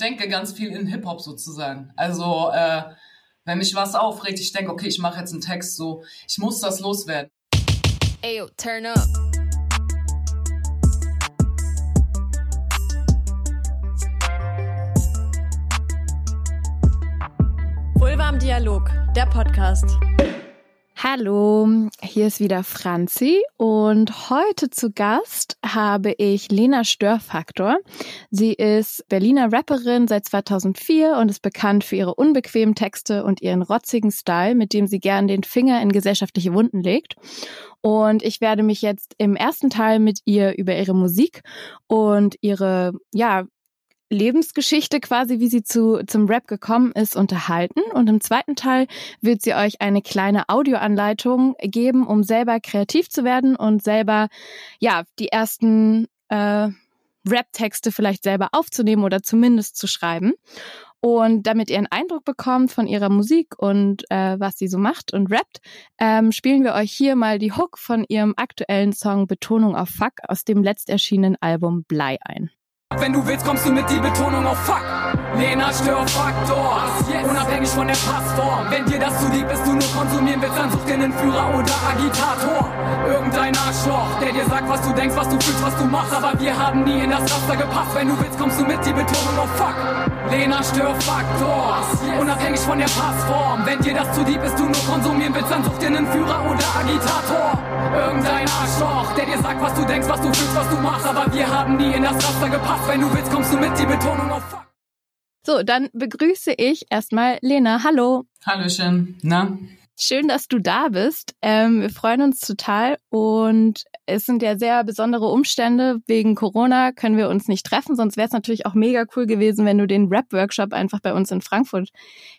denke ganz viel in Hip-Hop sozusagen. Also, äh, wenn mich was aufregt, ich denke, okay, ich mache jetzt einen Text so, ich muss das loswerden. Ayo, turn up. Vulva am Dialog, der Podcast. Hallo, hier ist wieder Franzi und heute zu Gast habe ich Lena Störfaktor. Sie ist Berliner Rapperin seit 2004 und ist bekannt für ihre unbequemen Texte und ihren rotzigen Style, mit dem sie gern den Finger in gesellschaftliche Wunden legt. Und ich werde mich jetzt im ersten Teil mit ihr über ihre Musik und ihre, ja, Lebensgeschichte quasi, wie sie zu, zum Rap gekommen ist, unterhalten. Und im zweiten Teil wird sie euch eine kleine Audioanleitung geben, um selber kreativ zu werden und selber, ja, die ersten äh, Rap-Texte vielleicht selber aufzunehmen oder zumindest zu schreiben. Und damit ihr einen Eindruck bekommt von ihrer Musik und äh, was sie so macht und rappt, ähm, spielen wir euch hier mal die Hook von ihrem aktuellen Song Betonung auf Fuck aus dem letzt erschienenen Album Blei ein. Wenn du willst, kommst du mit die Betonung auf Fuck. Lena Störfaktor, unabhängig von der Passform. Wenn dir das zu lieb ist, du nur konsumieren willst, dann such dir einen Führer oder Agitator. Irgendein Arschloch, der dir sagt, was du denkst, was du fühlst, was du machst. Aber wir haben nie in das Raster gepasst. Wenn du willst, kommst du mit die Betonung auf Fuck. Lena Störfaktor, unabhängig von der Passform. Wenn dir das zu lieb ist, du nur konsumieren willst, dann such dir einen Führer oder Agitator. Irgendein Arschloch, der dir sagt, was du denkst, was du fühlst, was du machst. Aber wir haben nie in das Raster gepasst. Wenn du willst, kommst du mit, die Betonung auf Fuck. So, dann begrüße ich erstmal Lena. Hallo. Hallöchen. Na? Schön, dass du da bist. Ähm, wir freuen uns total und es sind ja sehr besondere Umstände. Wegen Corona können wir uns nicht treffen, sonst wäre es natürlich auch mega cool gewesen, wenn du den Rap-Workshop einfach bei uns in Frankfurt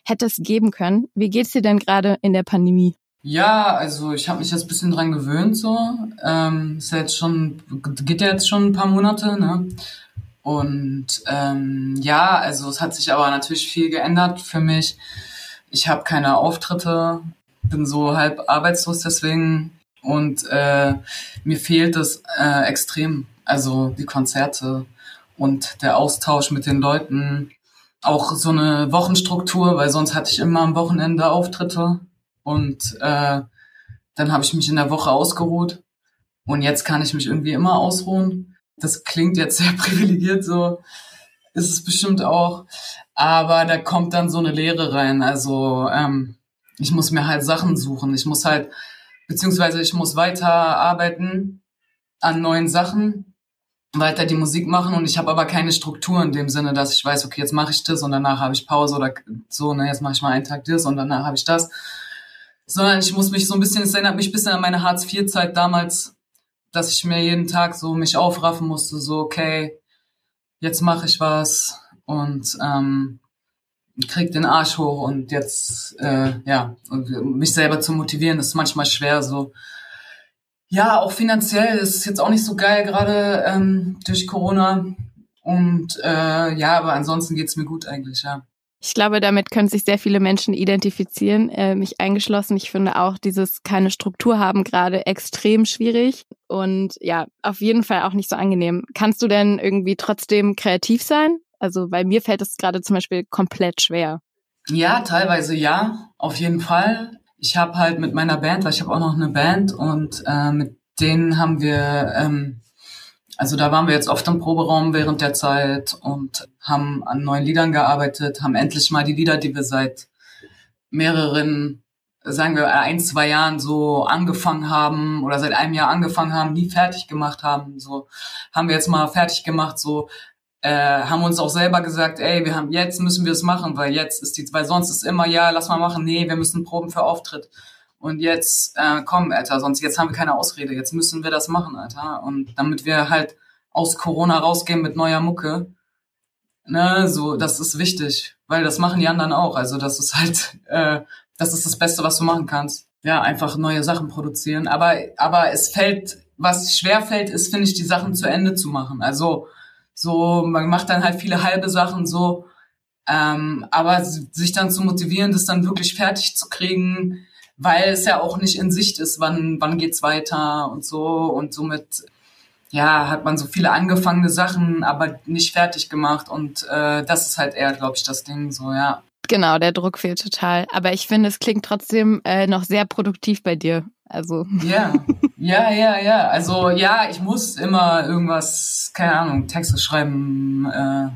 hättest geben können. Wie geht's dir denn gerade in der Pandemie? Ja, also ich habe mich jetzt ein bisschen dran gewöhnt so. Ähm, ist ja jetzt schon, geht ja jetzt schon ein paar Monate, ne? Und ähm, ja, also es hat sich aber natürlich viel geändert für mich. Ich habe keine Auftritte, bin so halb arbeitslos deswegen. Und äh, mir fehlt es äh, extrem. Also die Konzerte und der Austausch mit den Leuten, auch so eine Wochenstruktur, weil sonst hatte ich immer am Wochenende Auftritte. Und äh, dann habe ich mich in der Woche ausgeruht. Und jetzt kann ich mich irgendwie immer ausruhen das klingt jetzt sehr privilegiert, so ist es bestimmt auch. Aber da kommt dann so eine Lehre rein. Also ähm, ich muss mir halt Sachen suchen. Ich muss halt, beziehungsweise ich muss weiter arbeiten an neuen Sachen, weiter die Musik machen und ich habe aber keine Struktur in dem Sinne, dass ich weiß, okay, jetzt mache ich das und danach habe ich Pause oder so, ne, jetzt mache ich mal einen Tag das und danach habe ich das. Sondern ich muss mich so ein bisschen, es erinnert mich ein bisschen an meine Hartz-IV-Zeit damals, dass ich mir jeden Tag so mich aufraffen musste, so okay, jetzt mache ich was und ähm, krieg den Arsch hoch und jetzt äh, ja und mich selber zu motivieren ist manchmal schwer so. Ja auch finanziell ist es jetzt auch nicht so geil gerade ähm, durch Corona und äh, ja aber ansonsten geht's mir gut eigentlich ja ich glaube, damit können sich sehr viele Menschen identifizieren, äh, mich eingeschlossen. Ich finde auch dieses keine Struktur haben gerade extrem schwierig und ja, auf jeden Fall auch nicht so angenehm. Kannst du denn irgendwie trotzdem kreativ sein? Also, bei mir fällt es gerade zum Beispiel komplett schwer. Ja, teilweise ja, auf jeden Fall. Ich habe halt mit meiner Band, weil ich habe auch noch eine Band und äh, mit denen haben wir ähm, also da waren wir jetzt oft im Proberaum während der Zeit und haben an neuen Liedern gearbeitet, haben endlich mal die Lieder, die wir seit mehreren, sagen wir ein, zwei Jahren so angefangen haben oder seit einem Jahr angefangen haben, nie fertig gemacht haben. So haben wir jetzt mal fertig gemacht, so äh, haben uns auch selber gesagt, ey, wir haben jetzt müssen wir es machen, weil jetzt ist die, weil sonst ist immer ja, lass mal machen, nee, wir müssen proben für Auftritt. Und jetzt, äh, komm, Alter, sonst jetzt haben wir keine Ausrede. Jetzt müssen wir das machen, Alter. Und damit wir halt aus Corona rausgehen mit neuer Mucke, ne, so, das ist wichtig, weil das machen die anderen auch. Also das ist halt, äh, das ist das Beste, was du machen kannst. Ja, einfach neue Sachen produzieren. Aber, aber es fällt, was schwer fällt, ist, finde ich, die Sachen zu Ende zu machen. Also so, man macht dann halt viele halbe Sachen so, ähm, aber sich dann zu motivieren, das dann wirklich fertig zu kriegen, weil es ja auch nicht in Sicht ist, wann, wann geht's weiter und so und somit ja, hat man so viele angefangene Sachen, aber nicht fertig gemacht. Und äh, das ist halt eher, glaube ich, das Ding so, ja. Genau, der Druck fehlt total. Aber ich finde, es klingt trotzdem äh, noch sehr produktiv bei dir. Also. Ja, ja, ja, ja. Also ja, ich muss immer irgendwas, keine Ahnung, Texte schreiben. Äh,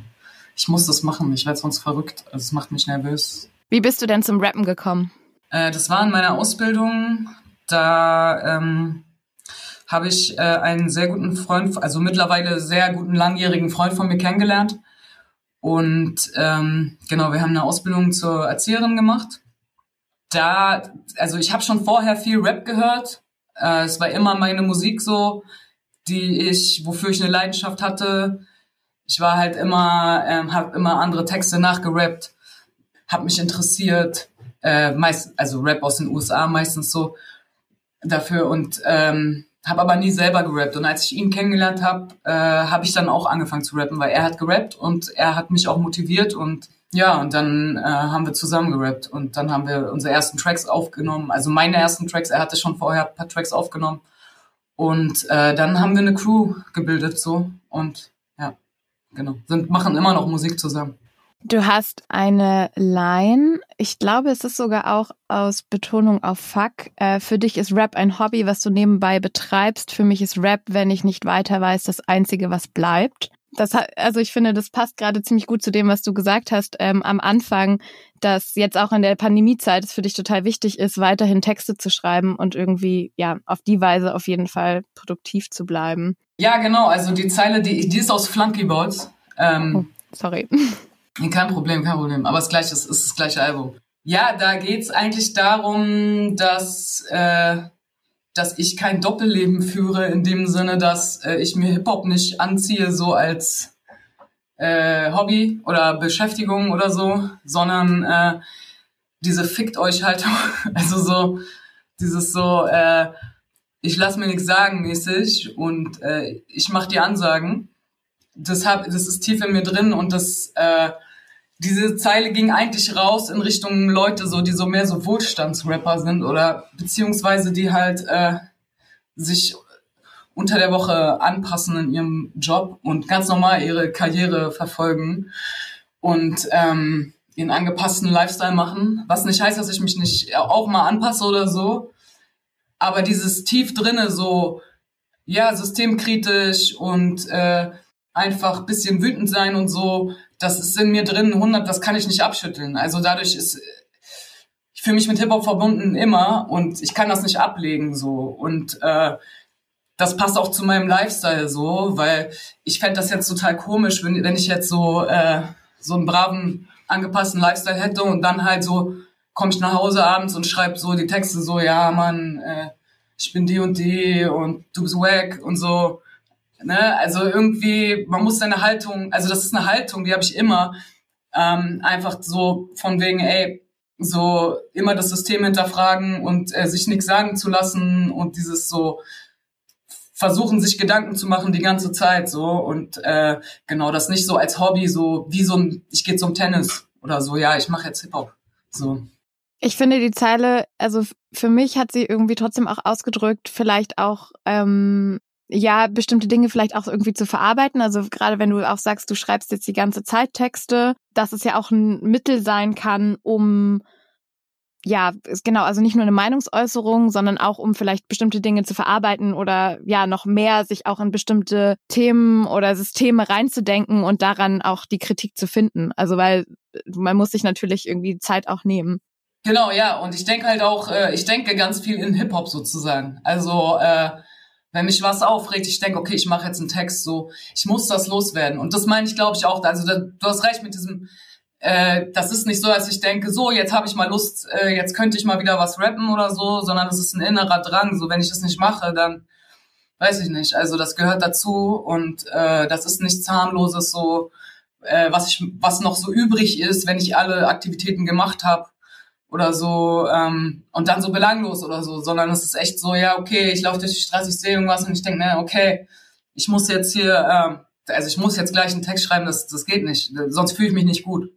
ich muss das machen. Ich werde sonst verrückt. Also es macht mich nervös. Wie bist du denn zum Rappen gekommen? Äh, das war in meiner Ausbildung. Da ähm, habe ich äh, einen sehr guten Freund, also mittlerweile sehr guten langjährigen Freund von mir kennengelernt. Und ähm, genau, wir haben eine Ausbildung zur Erzieherin gemacht. Da, also ich habe schon vorher viel Rap gehört. Äh, es war immer meine Musik so, die ich, wofür ich eine Leidenschaft hatte. Ich war halt immer, ähm, habe immer andere Texte nachgerappt, habe mich interessiert, äh, meist, also Rap aus den USA meistens so dafür und ähm, habe aber nie selber gerappt. Und als ich ihn kennengelernt habe, äh, habe ich dann auch angefangen zu rappen, weil er hat gerappt und er hat mich auch motiviert und ja, und dann äh, haben wir zusammen gerappt und dann haben wir unsere ersten Tracks aufgenommen, also meine ersten Tracks, er hatte schon vorher ein paar Tracks aufgenommen und äh, dann haben wir eine Crew gebildet so und ja, genau, sind machen immer noch Musik zusammen. Du hast eine Line, ich glaube, es ist sogar auch aus Betonung auf Fuck. Äh, für dich ist Rap ein Hobby, was du nebenbei betreibst. Für mich ist Rap, wenn ich nicht weiter weiß, das Einzige, was bleibt. Das, also ich finde, das passt gerade ziemlich gut zu dem, was du gesagt hast ähm, am Anfang, dass jetzt auch in der Pandemiezeit es für dich total wichtig ist, weiterhin Texte zu schreiben und irgendwie ja auf die Weise auf jeden Fall produktiv zu bleiben. Ja, genau. Also die Zeile, die, die ist aus Flunkyboards. Ähm, oh, sorry. Kein Problem, kein Problem. Aber das gleiche ist, ist das gleiche Album. Ja, da geht's eigentlich darum, dass, äh, dass ich kein Doppelleben führe, in dem Sinne, dass äh, ich mir Hip-Hop nicht anziehe, so als äh, Hobby oder Beschäftigung oder so, sondern äh, diese Fickt euch halt, also so, dieses so, äh, ich lass mir nichts sagen mäßig und äh, ich mach die Ansagen. Das, hab, das ist tief in mir drin und das äh, diese Zeile ging eigentlich raus in Richtung Leute, so die so mehr so Wohlstandsrapper sind oder beziehungsweise die halt äh, sich unter der Woche anpassen in ihrem Job und ganz normal ihre Karriere verfolgen und ähm, ihren angepassten Lifestyle machen. Was nicht heißt, dass ich mich nicht auch mal anpasse oder so. Aber dieses tief drinne so, ja, systemkritisch und äh, einfach bisschen wütend sein und so, das ist in mir drin 100, das kann ich nicht abschütteln. Also dadurch ist, ich fühle mich mit Hip-Hop verbunden immer und ich kann das nicht ablegen so. Und äh, das passt auch zu meinem Lifestyle so, weil ich fände das jetzt total komisch, wenn, wenn ich jetzt so, äh, so einen braven, angepassten Lifestyle hätte und dann halt so komme ich nach Hause abends und schreibe so die Texte so, ja, Mann, äh, ich bin die und die und du bist wack und so. Ne? Also irgendwie, man muss seine Haltung, also das ist eine Haltung, die habe ich immer, ähm, einfach so von wegen, ey, so immer das System hinterfragen und äh, sich nichts sagen zu lassen und dieses so versuchen, sich Gedanken zu machen die ganze Zeit so und äh, genau das nicht so als Hobby, so wie so ein, ich gehe zum Tennis oder so, ja, ich mache jetzt Hip-Hop. So. Ich finde die Zeile, also für mich hat sie irgendwie trotzdem auch ausgedrückt, vielleicht auch ähm, ja, bestimmte Dinge vielleicht auch irgendwie zu verarbeiten. Also gerade wenn du auch sagst, du schreibst jetzt die ganze Zeit Texte, dass es ja auch ein Mittel sein kann, um ja, genau, also nicht nur eine Meinungsäußerung, sondern auch um vielleicht bestimmte Dinge zu verarbeiten oder ja, noch mehr sich auch in bestimmte Themen oder Systeme reinzudenken und daran auch die Kritik zu finden. Also weil man muss sich natürlich irgendwie Zeit auch nehmen. Genau, ja, und ich denke halt auch, äh, ich denke ganz viel in Hip-Hop sozusagen. Also äh, wenn mich was aufregt, ich denke, okay, ich mache jetzt einen Text so, ich muss das loswerden. Und das meine ich, glaube ich, auch. Also da, du hast recht mit diesem, äh, das ist nicht so, dass ich denke, so, jetzt habe ich mal Lust, äh, jetzt könnte ich mal wieder was rappen oder so, sondern es ist ein innerer Drang. So, wenn ich das nicht mache, dann weiß ich nicht. Also das gehört dazu und äh, das ist nichts harmloses, so äh, was ich, was noch so übrig ist, wenn ich alle Aktivitäten gemacht habe oder so ähm, und dann so belanglos oder so, sondern es ist echt so, ja, okay, ich laufe durch die Straße, ich sehe irgendwas und ich denke, ne, okay, ich muss jetzt hier, ähm, also ich muss jetzt gleich einen Text schreiben, das, das geht nicht, sonst fühle ich mich nicht gut.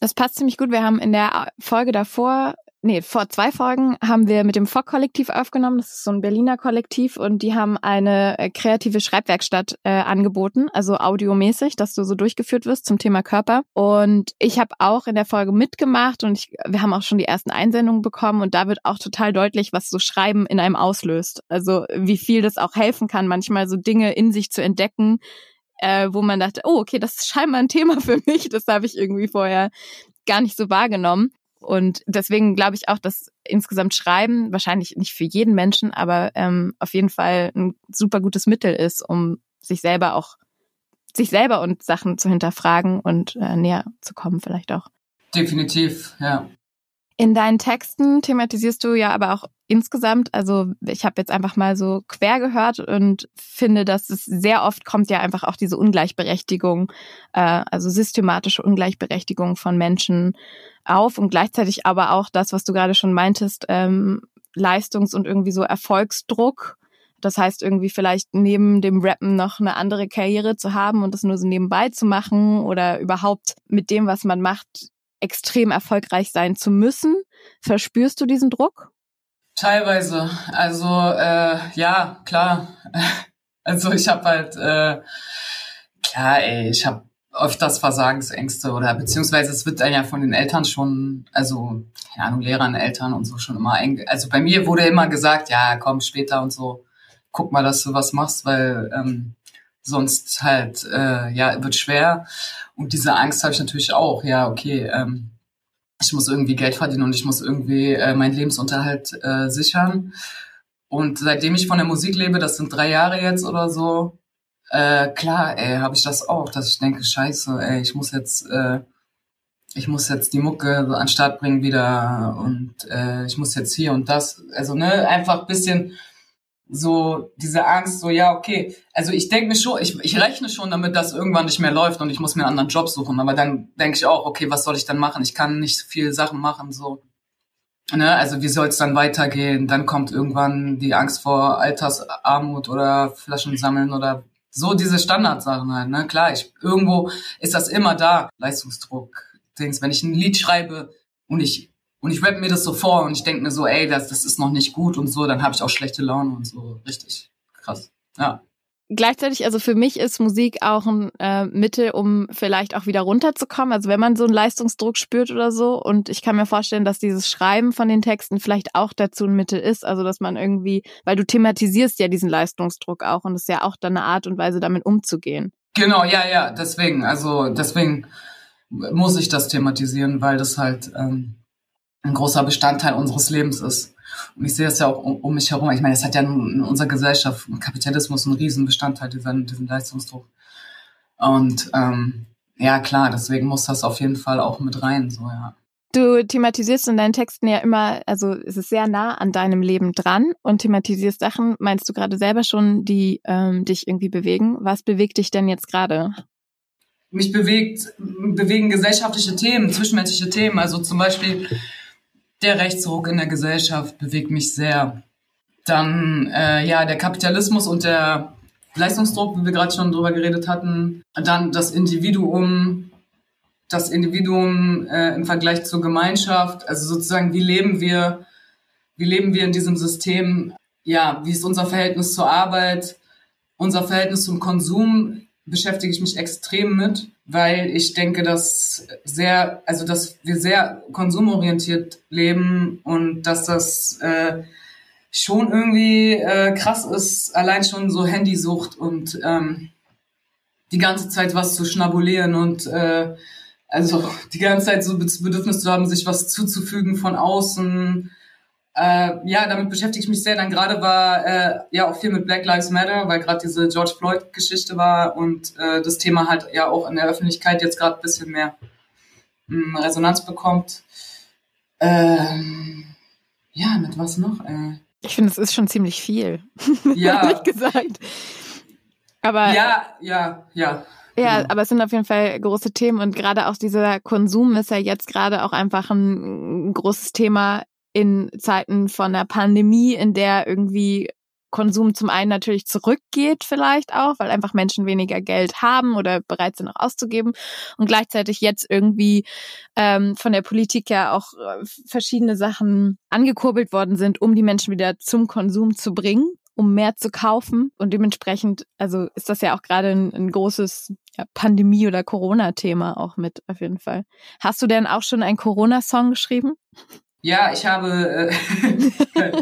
Das passt ziemlich gut. Wir haben in der Folge davor nee, vor zwei Folgen haben wir mit dem Fock-Kollektiv aufgenommen. Das ist so ein Berliner Kollektiv und die haben eine äh, kreative Schreibwerkstatt äh, angeboten, also audiomäßig, dass du so durchgeführt wirst zum Thema Körper. Und ich habe auch in der Folge mitgemacht und ich, wir haben auch schon die ersten Einsendungen bekommen und da wird auch total deutlich, was so Schreiben in einem auslöst. Also wie viel das auch helfen kann, manchmal so Dinge in sich zu entdecken, äh, wo man dachte, oh, okay, das ist scheinbar ein Thema für mich. Das habe ich irgendwie vorher gar nicht so wahrgenommen. Und deswegen glaube ich auch, dass insgesamt Schreiben wahrscheinlich nicht für jeden Menschen, aber ähm, auf jeden Fall ein super gutes Mittel ist, um sich selber auch, sich selber und Sachen zu hinterfragen und äh, näher zu kommen vielleicht auch. Definitiv, ja. In deinen Texten thematisierst du ja aber auch insgesamt, also ich habe jetzt einfach mal so quer gehört und finde, dass es sehr oft kommt ja einfach auch diese Ungleichberechtigung, äh, also systematische Ungleichberechtigung von Menschen auf und gleichzeitig aber auch das, was du gerade schon meintest, ähm, Leistungs- und irgendwie so Erfolgsdruck. Das heißt, irgendwie vielleicht neben dem Rappen noch eine andere Karriere zu haben und das nur so nebenbei zu machen oder überhaupt mit dem, was man macht, extrem erfolgreich sein zu müssen. Verspürst du diesen Druck? Teilweise. Also äh, ja, klar. Also ich habe halt äh, klar, ey, ich habe öfters Versagensängste oder beziehungsweise es wird dann ja von den Eltern schon, also keine Ahnung, Lehrern, Eltern und so schon immer. Also bei mir wurde immer gesagt, ja, komm später und so, guck mal, dass du was machst, weil ähm, sonst halt äh, ja wird schwer. Und diese Angst habe ich natürlich auch. Ja, okay, ähm, ich muss irgendwie Geld verdienen und ich muss irgendwie äh, meinen Lebensunterhalt äh, sichern. Und seitdem ich von der Musik lebe, das sind drei Jahre jetzt oder so, äh, klar, ey, habe ich das auch, dass ich denke, scheiße, ey, ich muss jetzt, äh, ich muss jetzt die Mucke an den Start bringen wieder und äh, ich muss jetzt hier und das. Also, ne, einfach bisschen so diese Angst, so ja, okay. Also ich denke mir schon, ich, ich rechne schon damit, dass irgendwann nicht mehr läuft und ich muss mir einen anderen Job suchen. Aber dann denke ich auch, okay, was soll ich dann machen? Ich kann nicht viel Sachen machen, so. Ne? Also wie soll es dann weitergehen? Dann kommt irgendwann die Angst vor Altersarmut oder Flaschen sammeln oder so diese Standardsachen halt, ne? Klar, ich, irgendwo ist das immer da. Leistungsdruck, Dings. Wenn ich ein Lied schreibe und ich, und ich rappe mir das so vor und ich denke mir so, ey, das, das ist noch nicht gut und so, dann habe ich auch schlechte Laune und so. Richtig krass. Ja gleichzeitig, also für mich ist Musik auch ein äh, Mittel, um vielleicht auch wieder runterzukommen. Also wenn man so einen Leistungsdruck spürt oder so. Und ich kann mir vorstellen, dass dieses Schreiben von den Texten vielleicht auch dazu ein Mittel ist. Also dass man irgendwie, weil du thematisierst ja diesen Leistungsdruck auch und es ist ja auch dann eine Art und Weise, damit umzugehen. Genau, ja, ja, deswegen, also deswegen muss ich das thematisieren, weil das halt ähm, ein großer Bestandteil unseres Lebens ist. Und ich sehe es ja auch um, um mich herum. Ich meine, es hat ja in unserer Gesellschaft, Kapitalismus, einen riesen Bestandteil, diesen, diesen Leistungsdruck. Und ähm, ja, klar, deswegen muss das auf jeden Fall auch mit rein, so ja. Du thematisierst in deinen Texten ja immer, also es ist sehr nah an deinem Leben dran und thematisierst Sachen, meinst du gerade selber schon, die ähm, dich irgendwie bewegen. Was bewegt dich denn jetzt gerade? Mich bewegt, bewegen gesellschaftliche Themen, zwischenmenschliche Themen. Also zum Beispiel der Rechtsruck in der Gesellschaft bewegt mich sehr. Dann äh, ja der Kapitalismus und der Leistungsdruck, wie wir gerade schon drüber geredet hatten. Dann das Individuum, das Individuum äh, im Vergleich zur Gemeinschaft. Also sozusagen, wie leben wir, wie leben wir in diesem System? Ja, wie ist unser Verhältnis zur Arbeit? Unser Verhältnis zum Konsum beschäftige ich mich extrem mit weil ich denke, dass sehr, also dass wir sehr konsumorientiert leben und dass das äh, schon irgendwie äh, krass ist, allein schon so Handysucht und ähm, die ganze Zeit was zu schnabulieren und äh, also die ganze Zeit so Bedürfnis zu haben, sich was zuzufügen von außen äh, ja, damit beschäftige ich mich sehr. Dann gerade war äh, ja auch viel mit Black Lives Matter, weil gerade diese George Floyd-Geschichte war und äh, das Thema halt ja auch in der Öffentlichkeit jetzt gerade ein bisschen mehr mh, hm, Resonanz bekommt. Ähm, ja, mit was noch? Äh, ich finde, es ist schon ziemlich viel. Ja. Ehrlich gesagt. Aber. Ja, ja, ja. Ja, genau. aber es sind auf jeden Fall große Themen und gerade auch dieser Konsum ist ja jetzt gerade auch einfach ein, ein großes Thema in Zeiten von einer Pandemie, in der irgendwie Konsum zum einen natürlich zurückgeht vielleicht auch, weil einfach Menschen weniger Geld haben oder bereit sind auch auszugeben und gleichzeitig jetzt irgendwie ähm, von der Politik ja auch äh, verschiedene Sachen angekurbelt worden sind, um die Menschen wieder zum Konsum zu bringen um mehr zu kaufen. Und dementsprechend, also ist das ja auch gerade ein, ein großes ja, Pandemie- oder Corona-Thema auch mit, auf jeden Fall. Hast du denn auch schon einen Corona-Song geschrieben? Ja, ich habe, äh,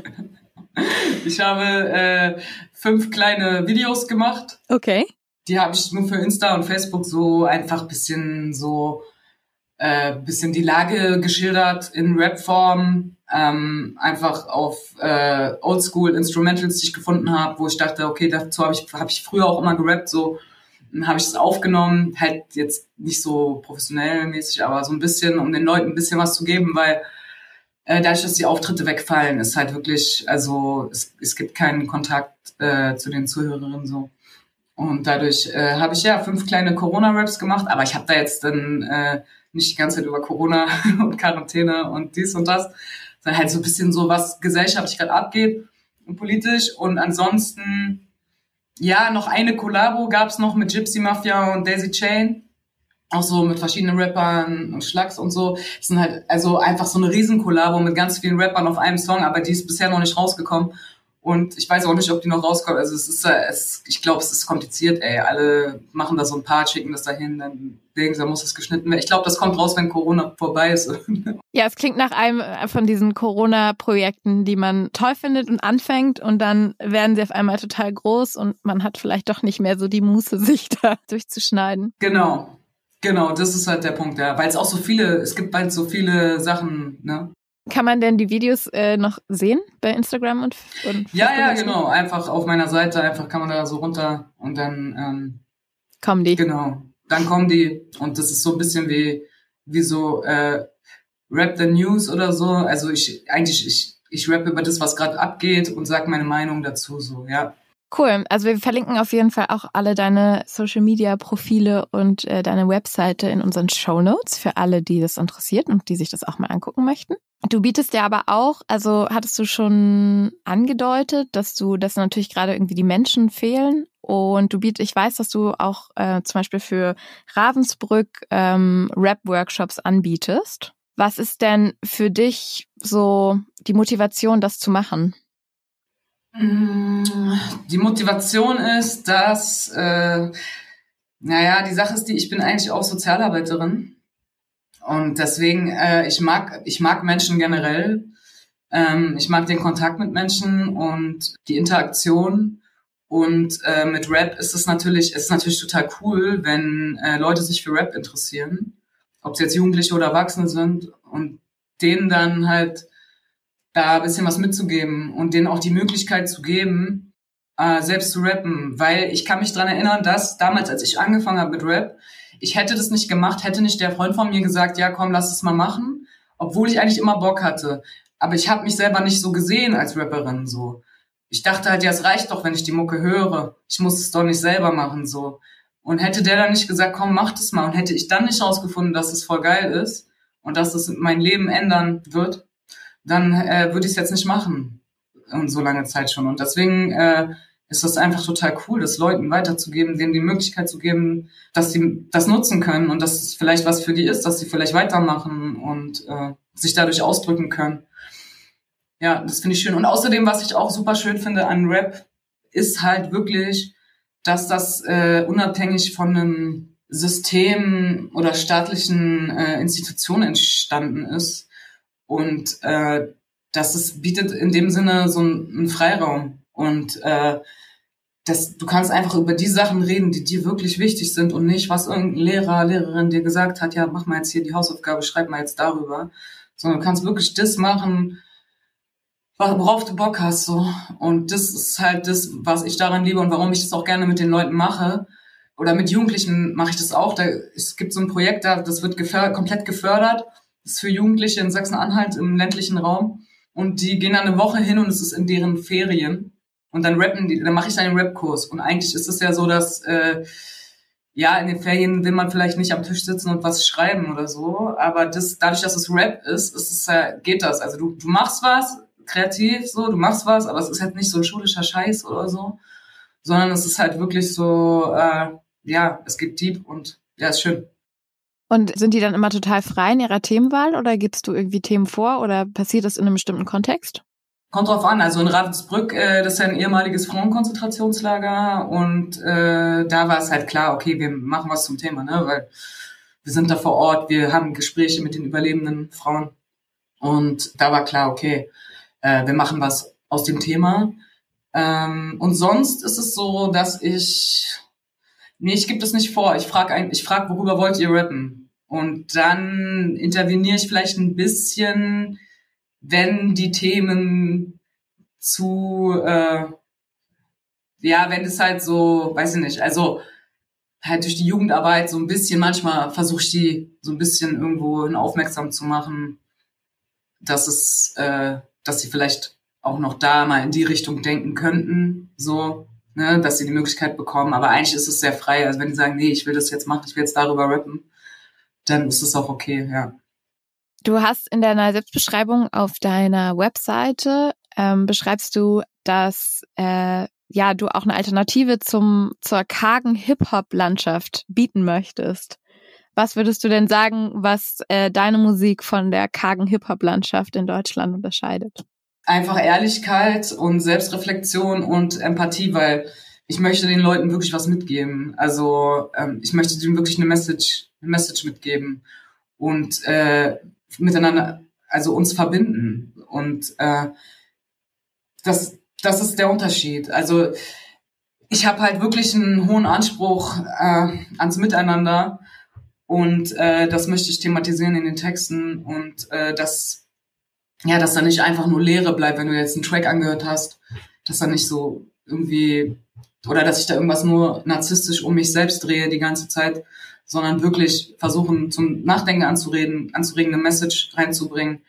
ich habe äh, fünf kleine Videos gemacht. Okay. Die habe ich nur für Insta und Facebook so einfach bisschen so äh, bisschen die Lage geschildert in Rap-Form, ähm, einfach auf äh, Oldschool Instrumentals, die ich gefunden habe, wo ich dachte, okay, dazu habe ich hab ich früher auch immer gerappt, so habe ich es aufgenommen, halt jetzt nicht so professionell mäßig, aber so ein bisschen, um den Leuten ein bisschen was zu geben, weil äh, dadurch, dass die Auftritte wegfallen, ist halt wirklich, also es, es gibt keinen Kontakt äh, zu den Zuhörerinnen so. Und dadurch äh, habe ich ja fünf kleine Corona-Raps gemacht, aber ich habe da jetzt dann äh, nicht die ganze Zeit über Corona und Quarantäne und dies und das, sondern halt so ein bisschen so, was gesellschaftlich gerade abgeht und politisch. Und ansonsten, ja, noch eine Kollabo gab's noch mit Gypsy Mafia und Daisy Chain auch so mit verschiedenen Rappern und Schlags und so. Das sind halt also einfach so eine Riesenkollabo mit ganz vielen Rappern auf einem Song, aber die ist bisher noch nicht rausgekommen. Und ich weiß auch nicht, ob die noch rauskommt. Also es ist, es, ich glaube, es ist kompliziert, ey. Alle machen da so ein Part, schicken das dahin, dann denken sie, da muss das geschnitten werden. Ich glaube, das kommt raus, wenn Corona vorbei ist. Ja, es klingt nach einem von diesen Corona-Projekten, die man toll findet und anfängt und dann werden sie auf einmal total groß und man hat vielleicht doch nicht mehr so die Muße, sich da durchzuschneiden. Genau. Genau, das ist halt der Punkt, ja. Weil es auch so viele, es gibt bald so viele Sachen, ne? Kann man denn die Videos äh, noch sehen bei Instagram und, und Ja, ja, genau. Einfach auf meiner Seite, einfach kann man da so runter und dann ähm, kommen die. Genau. Dann kommen die und das ist so ein bisschen wie, wie so äh, Rap the News oder so. Also ich eigentlich, ich, ich rappe über das, was gerade abgeht und sag meine Meinung dazu, so, ja. Cool. Also wir verlinken auf jeden Fall auch alle deine Social Media Profile und äh, deine Webseite in unseren Show Notes für alle, die das interessiert und die sich das auch mal angucken möchten. Du bietest ja aber auch, also hattest du schon angedeutet, dass du, dass natürlich gerade irgendwie die Menschen fehlen und du bietest, ich weiß, dass du auch äh, zum Beispiel für Ravensbrück ähm, Rap-Workshops anbietest. Was ist denn für dich so die Motivation, das zu machen? Die Motivation ist, dass, äh, naja, die Sache ist die, ich bin eigentlich auch Sozialarbeiterin. Und deswegen, äh, ich mag, ich mag Menschen generell. Ähm, ich mag den Kontakt mit Menschen und die Interaktion. Und äh, mit Rap ist es natürlich, ist natürlich total cool, wenn äh, Leute sich für Rap interessieren. Ob es jetzt Jugendliche oder Erwachsene sind und denen dann halt da ein bisschen was mitzugeben und denen auch die Möglichkeit zu geben, äh, selbst zu rappen. Weil ich kann mich dran erinnern, dass damals, als ich angefangen habe mit Rap, ich hätte das nicht gemacht, hätte nicht der Freund von mir gesagt, ja komm, lass es mal machen, obwohl ich eigentlich immer Bock hatte. Aber ich habe mich selber nicht so gesehen als Rapperin so. Ich dachte halt, ja, es reicht doch, wenn ich die Mucke höre. Ich muss es doch nicht selber machen so. Und hätte der dann nicht gesagt, komm, mach das mal, und hätte ich dann nicht rausgefunden, dass es voll geil ist und dass es mein Leben ändern wird, dann äh, würde ich es jetzt nicht machen. Und so lange Zeit schon. Und deswegen äh, ist das einfach total cool, das Leuten weiterzugeben, denen die Möglichkeit zu geben, dass sie das nutzen können und dass es vielleicht was für die ist, dass sie vielleicht weitermachen und äh, sich dadurch ausdrücken können. Ja, das finde ich schön. Und außerdem, was ich auch super schön finde an Rap, ist halt wirklich, dass das äh, unabhängig von einem System oder staatlichen äh, Institutionen entstanden ist und äh, das ist, bietet in dem Sinne so einen Freiraum. Und äh, das, du kannst einfach über die Sachen reden, die dir wirklich wichtig sind und nicht, was irgendein Lehrer, Lehrerin dir gesagt hat, ja, mach mal jetzt hier die Hausaufgabe, schreib mal jetzt darüber. Sondern du kannst wirklich das machen, worauf du Bock hast. so Und das ist halt das, was ich daran liebe und warum ich das auch gerne mit den Leuten mache. Oder mit Jugendlichen mache ich das auch. Da, es gibt so ein Projekt, da, das wird gefördert, komplett gefördert ist für Jugendliche in Sachsen-Anhalt im ländlichen Raum. Und die gehen dann eine Woche hin und es ist in deren Ferien. Und dann rappen die, dann mache ich einen Rapkurs. Und eigentlich ist es ja so, dass äh, ja, in den Ferien will man vielleicht nicht am Tisch sitzen und was schreiben oder so. Aber das, dadurch, dass es Rap ist, ist es, äh, geht das. Also du, du machst was, kreativ, so, du machst was, aber es ist halt nicht so schulischer Scheiß oder so, sondern es ist halt wirklich so, äh, ja, es geht deep und ja, ist schön. Und sind die dann immer total frei in ihrer Themenwahl oder gibst du irgendwie Themen vor oder passiert das in einem bestimmten Kontext? Kommt drauf an. Also in Ravensbrück, äh, das ist ja ein ehemaliges Frauenkonzentrationslager und äh, da war es halt klar, okay, wir machen was zum Thema, ne? Weil wir sind da vor Ort, wir haben Gespräche mit den überlebenden Frauen und da war klar, okay, äh, wir machen was aus dem Thema. Ähm, und sonst ist es so, dass ich, nee, ich gebe das nicht vor. Ich frage, ich frag, worüber wollt ihr rappen? Und dann interveniere ich vielleicht ein bisschen, wenn die Themen zu, äh, ja, wenn es halt so, weiß ich nicht, also halt durch die Jugendarbeit so ein bisschen, manchmal versuche ich die so ein bisschen irgendwo aufmerksam zu machen, dass es, äh, dass sie vielleicht auch noch da mal in die Richtung denken könnten, so, ne, dass sie die Möglichkeit bekommen. Aber eigentlich ist es sehr frei. Also wenn die sagen, nee, ich will das jetzt machen, ich will jetzt darüber rappen, dann ist es auch okay, ja. Du hast in deiner Selbstbeschreibung auf deiner Webseite ähm, beschreibst du, dass äh, ja du auch eine Alternative zum zur kargen Hip-Hop-Landschaft bieten möchtest. Was würdest du denn sagen, was äh, deine Musik von der kargen Hip-Hop-Landschaft in Deutschland unterscheidet? Einfach Ehrlichkeit und Selbstreflexion und Empathie, weil ich möchte den Leuten wirklich was mitgeben. Also ähm, ich möchte denen wirklich eine Message, eine Message mitgeben und äh, miteinander, also uns verbinden. Und äh, das, das ist der Unterschied. Also ich habe halt wirklich einen hohen Anspruch äh, ans Miteinander und äh, das möchte ich thematisieren in den Texten und äh, dass ja, dass da nicht einfach nur Leere bleibt, wenn du jetzt einen Track angehört hast, dass da nicht so irgendwie oder dass ich da irgendwas nur narzisstisch um mich selbst drehe die ganze Zeit, sondern wirklich versuchen, zum Nachdenken anzureden, anzuregen, eine Message reinzubringen.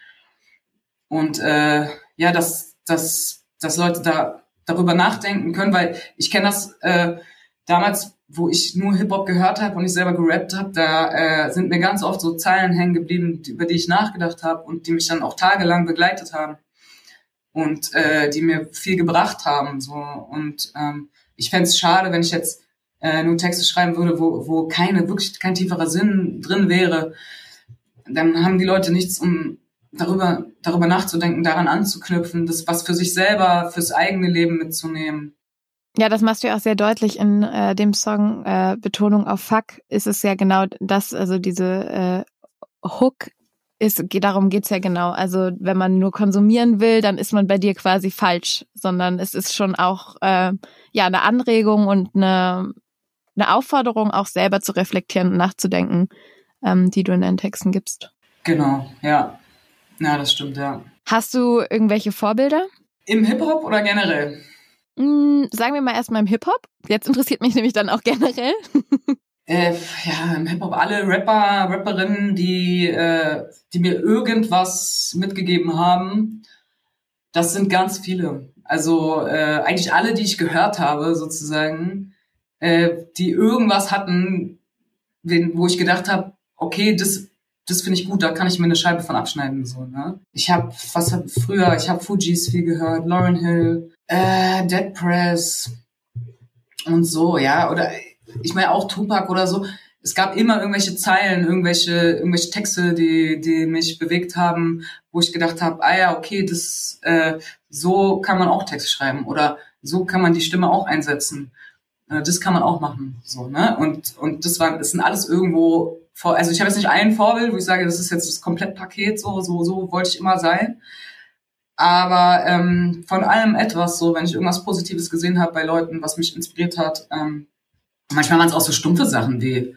Und äh, ja, dass, dass, dass Leute da darüber nachdenken können, weil ich kenne das äh, damals, wo ich nur Hip-Hop gehört habe und ich selber gerappt habe, da äh, sind mir ganz oft so Zeilen hängen geblieben, über die ich nachgedacht habe und die mich dann auch tagelang begleitet haben und äh, die mir viel gebracht haben. So. Und ähm, ich fände es schade, wenn ich jetzt äh, nur Texte schreiben würde, wo, wo keine, wirklich kein tieferer Sinn drin wäre, dann haben die Leute nichts, um darüber, darüber nachzudenken, daran anzuknüpfen, das was für sich selber, fürs eigene Leben mitzunehmen. Ja, das machst du ja auch sehr deutlich in äh, dem Song äh, Betonung auf Fuck ist es ja genau das, also diese äh, Hook ist, darum geht's ja genau. Also wenn man nur konsumieren will, dann ist man bei dir quasi falsch, sondern es ist schon auch äh, ja eine Anregung und eine eine Aufforderung, auch selber zu reflektieren und nachzudenken, ähm, die du in deinen Texten gibst. Genau, ja. Ja, das stimmt, ja. Hast du irgendwelche Vorbilder? Im Hip-Hop oder generell? Mm, sagen wir mal erstmal im Hip-Hop. Jetzt interessiert mich nämlich dann auch generell. äh, ja, im Hip-Hop alle Rapper, Rapperinnen, die, äh, die mir irgendwas mitgegeben haben. Das sind ganz viele. Also äh, eigentlich alle, die ich gehört habe, sozusagen äh, die irgendwas hatten, wo ich gedacht habe, okay, das das finde ich gut, da kann ich mir eine Scheibe von abschneiden. So, ne? Ich habe, was hab, früher, ich habe Fujis viel gehört, Lauren Hill, äh, Dead Press und so, ja. Oder ich meine auch Tupac oder so. Es gab immer irgendwelche Zeilen, irgendwelche, irgendwelche Texte, die, die mich bewegt haben, wo ich gedacht habe, ah ja, okay, das äh, so kann man auch Text schreiben oder so kann man die Stimme auch einsetzen. Äh, das kann man auch machen. So, ne? Und, und das war, das sind alles irgendwo vor, also ich habe jetzt nicht ein Vorbild, wo ich sage, das ist jetzt das Komplettpaket, so, so, so wollte ich immer sein. Aber ähm, von allem etwas, so, wenn ich irgendwas Positives gesehen habe bei Leuten, was mich inspiriert hat, ähm, manchmal waren es auch so stumpfe Sachen wie,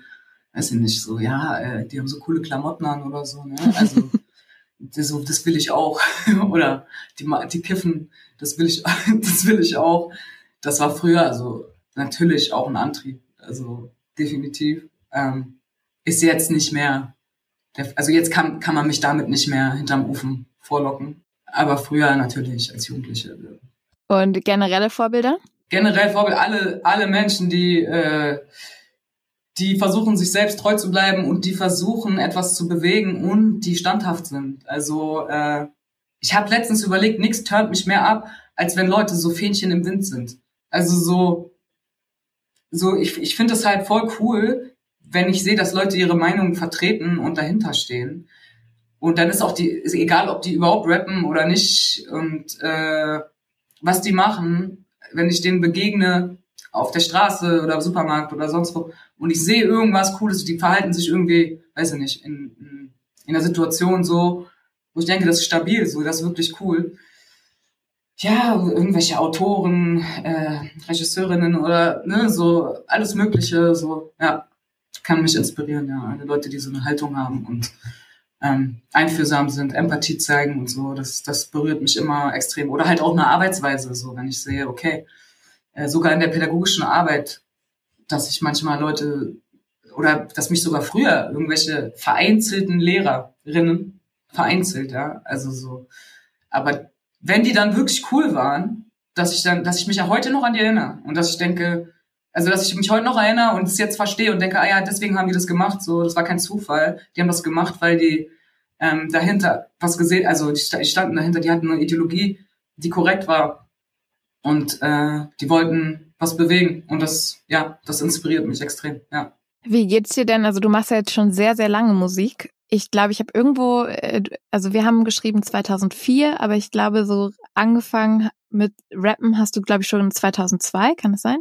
weiß ich nicht, so, ja, äh, die haben so coole Klamotten an oder so, ne? Also das, so, das will ich auch. oder die, die kiffen, das will ich, das will ich auch. Das war früher, also natürlich auch ein Antrieb. Also definitiv. Ähm, ist jetzt nicht mehr, also jetzt kann, kann man mich damit nicht mehr hinterm Ofen vorlocken. Aber früher natürlich als Jugendliche. Und generelle Vorbilder? Generell Vorbilder, alle, alle Menschen, die, äh, die versuchen, sich selbst treu zu bleiben und die versuchen, etwas zu bewegen und die standhaft sind. Also äh, ich habe letztens überlegt, nichts turnt mich mehr ab, als wenn Leute so Fähnchen im Wind sind. Also so, so ich, ich finde es halt voll cool, wenn ich sehe, dass Leute ihre Meinung vertreten und dahinter stehen. Und dann ist auch die, ist egal, ob die überhaupt rappen oder nicht und äh, was die machen, wenn ich denen begegne auf der Straße oder im Supermarkt oder sonst wo und ich sehe irgendwas Cooles, die verhalten sich irgendwie, weiß ich nicht, in, in, der Situation so, wo ich denke, das ist stabil, so, das ist wirklich cool. Ja, irgendwelche Autoren, äh, Regisseurinnen oder ne, so alles Mögliche, so, ja, kann mich inspirieren, ja. Alle Leute, die so eine Haltung haben und ähm, einfühlsam sind, Empathie zeigen und so, das, das berührt mich immer extrem. Oder halt auch eine Arbeitsweise, so, wenn ich sehe, okay, äh, sogar in der pädagogischen Arbeit, dass ich manchmal Leute oder dass mich sogar früher irgendwelche vereinzelten Lehrerinnen, vereinzelt, ja, also so, aber wenn die dann wirklich cool waren, dass ich dann, dass ich mich ja heute noch an die erinnere und dass ich denke, also, dass ich mich heute noch erinnere und es jetzt verstehe und denke, ah ja, deswegen haben die das gemacht, so, das war kein Zufall. Die haben das gemacht, weil die ähm, dahinter was gesehen, also die, standen dahinter, die hatten eine Ideologie, die korrekt war und äh, die wollten was bewegen und das, ja, das inspiriert mich extrem, ja. Wie geht's dir denn? Also du machst ja jetzt schon sehr, sehr lange Musik. Ich glaube, ich habe irgendwo, äh, also wir haben geschrieben 2004, aber ich glaube, so angefangen mit Rappen hast du, glaube ich, schon 2002, kann das sein?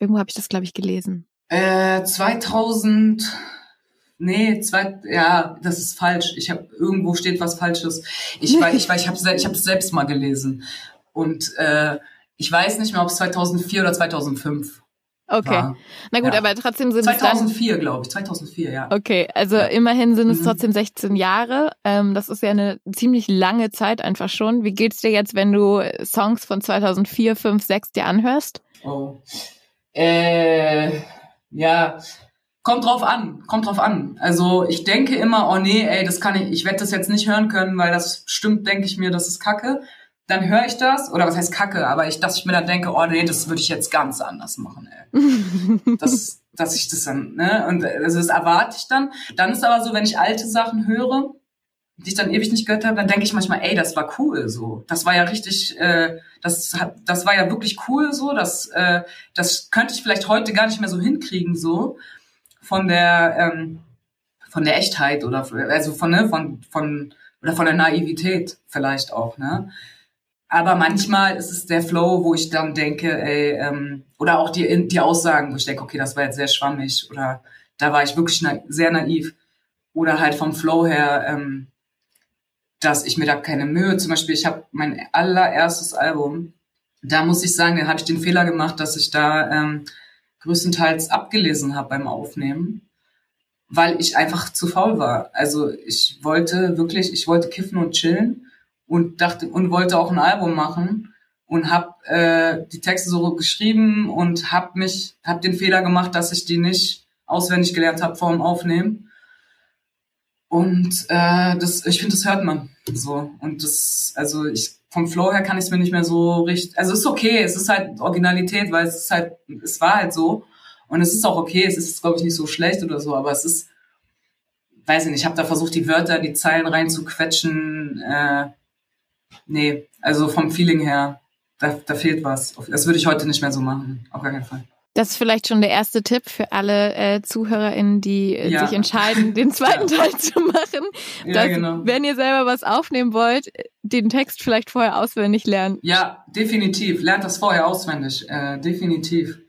Irgendwo habe ich das, glaube ich, gelesen. Äh, 2000. Nee, zwei, ja, das ist falsch. Ich habe irgendwo steht was Falsches. Ich weiß, ich weiß, ich habe ich habe es selbst mal gelesen und äh, ich weiß nicht mehr, ob es 2004 oder 2005 Okay. War. Na gut, ja. aber trotzdem sind 2004, es 2004, glaube ich. 2004, ja. Okay, also ja. immerhin sind es mhm. trotzdem 16 Jahre. Ähm, das ist ja eine ziemlich lange Zeit einfach schon. Wie geht's dir jetzt, wenn du Songs von 2004, 5, 6 dir anhörst? Oh. Äh, ja, kommt drauf an, kommt drauf an. Also ich denke immer, oh nee, ey, das kann ich, ich werde das jetzt nicht hören können, weil das stimmt, denke ich mir, das ist Kacke. Dann höre ich das, oder was heißt Kacke, aber ich, dass ich mir dann denke, oh nee, das würde ich jetzt ganz anders machen, ey. das, dass ich das dann, ne, und also das erwarte ich dann. Dann ist aber so, wenn ich alte Sachen höre, die ich dann ewig nicht gehört habe, dann denke ich manchmal, ey, das war cool so. Das war ja richtig, äh, das hat, das war ja wirklich cool so. Das, äh, das könnte ich vielleicht heute gar nicht mehr so hinkriegen so von der ähm, von der Echtheit oder also von ne, von von oder von der Naivität vielleicht auch ne. Aber manchmal ist es der Flow, wo ich dann denke, ey, ähm, oder auch die die Aussagen, wo ich denke, okay, das war jetzt sehr schwammig oder da war ich wirklich na sehr naiv oder halt vom Flow her ähm, dass ich mir da keine Mühe, zum Beispiel, ich habe mein allererstes Album, da muss ich sagen, da habe ich den Fehler gemacht, dass ich da ähm, größtenteils abgelesen habe beim Aufnehmen, weil ich einfach zu faul war. Also ich wollte wirklich, ich wollte kiffen und chillen und dachte und wollte auch ein Album machen und habe äh, die Texte so geschrieben und habe mich, habe den Fehler gemacht, dass ich die nicht auswendig gelernt habe vor dem Aufnehmen und äh, das, ich finde, das hört man so. Und das, also ich vom Flow her kann ich es mir nicht mehr so richtig. Also es ist okay, es ist halt Originalität, weil es ist halt, es war halt so. Und es ist auch okay, es ist, glaube ich, nicht so schlecht oder so, aber es ist, weiß ich nicht, ich habe da versucht, die Wörter, die Zeilen reinzuquetschen. Äh, nee, also vom Feeling her, da, da fehlt was. Das würde ich heute nicht mehr so machen, auf gar keinen Fall. Das ist vielleicht schon der erste Tipp für alle äh, ZuhörerInnen, die äh, ja. sich entscheiden, den zweiten ja. Teil zu machen. Dass, ja, genau. Wenn ihr selber was aufnehmen wollt, den Text vielleicht vorher auswendig lernen. Ja, definitiv. Lernt das vorher auswendig. Äh, definitiv.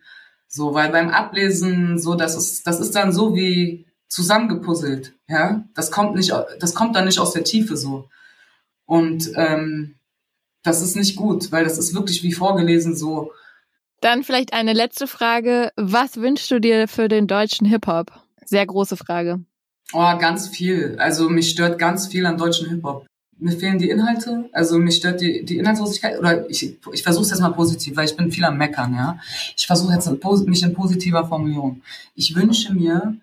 So, weil beim Ablesen, so, das ist, das ist dann so wie zusammengepuzzelt. Ja, das kommt nicht, das kommt dann nicht aus der Tiefe so. Und ähm, das ist nicht gut, weil das ist wirklich wie vorgelesen so dann vielleicht eine letzte Frage. Was wünschst du dir für den deutschen Hip-Hop? Sehr große Frage. Oh, ganz viel. Also mich stört ganz viel an deutschen Hip-Hop. Mir fehlen die Inhalte, also mich stört die, die Inhaltslosigkeit, oder ich, ich versuche es jetzt mal positiv, weil ich bin viel am Meckern, ja. Ich versuche jetzt mich in positiver Formulierung. Ich wünsche mir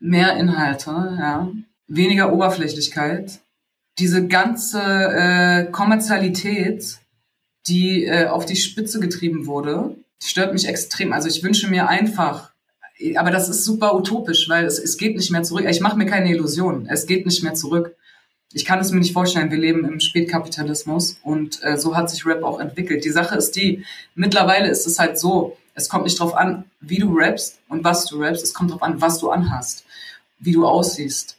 mehr Inhalte, ja, weniger Oberflächlichkeit, diese ganze äh, Kommerzialität, die äh, auf die Spitze getrieben wurde. stört mich extrem. Also ich wünsche mir einfach, aber das ist super utopisch, weil es, es geht nicht mehr zurück. Ich mache mir keine Illusionen. Es geht nicht mehr zurück. Ich kann es mir nicht vorstellen. Wir leben im Spätkapitalismus und äh, so hat sich Rap auch entwickelt. Die Sache ist die, mittlerweile ist es halt so, es kommt nicht drauf an, wie du rappst und was du rappst, es kommt drauf an, was du anhast, wie du aussiehst.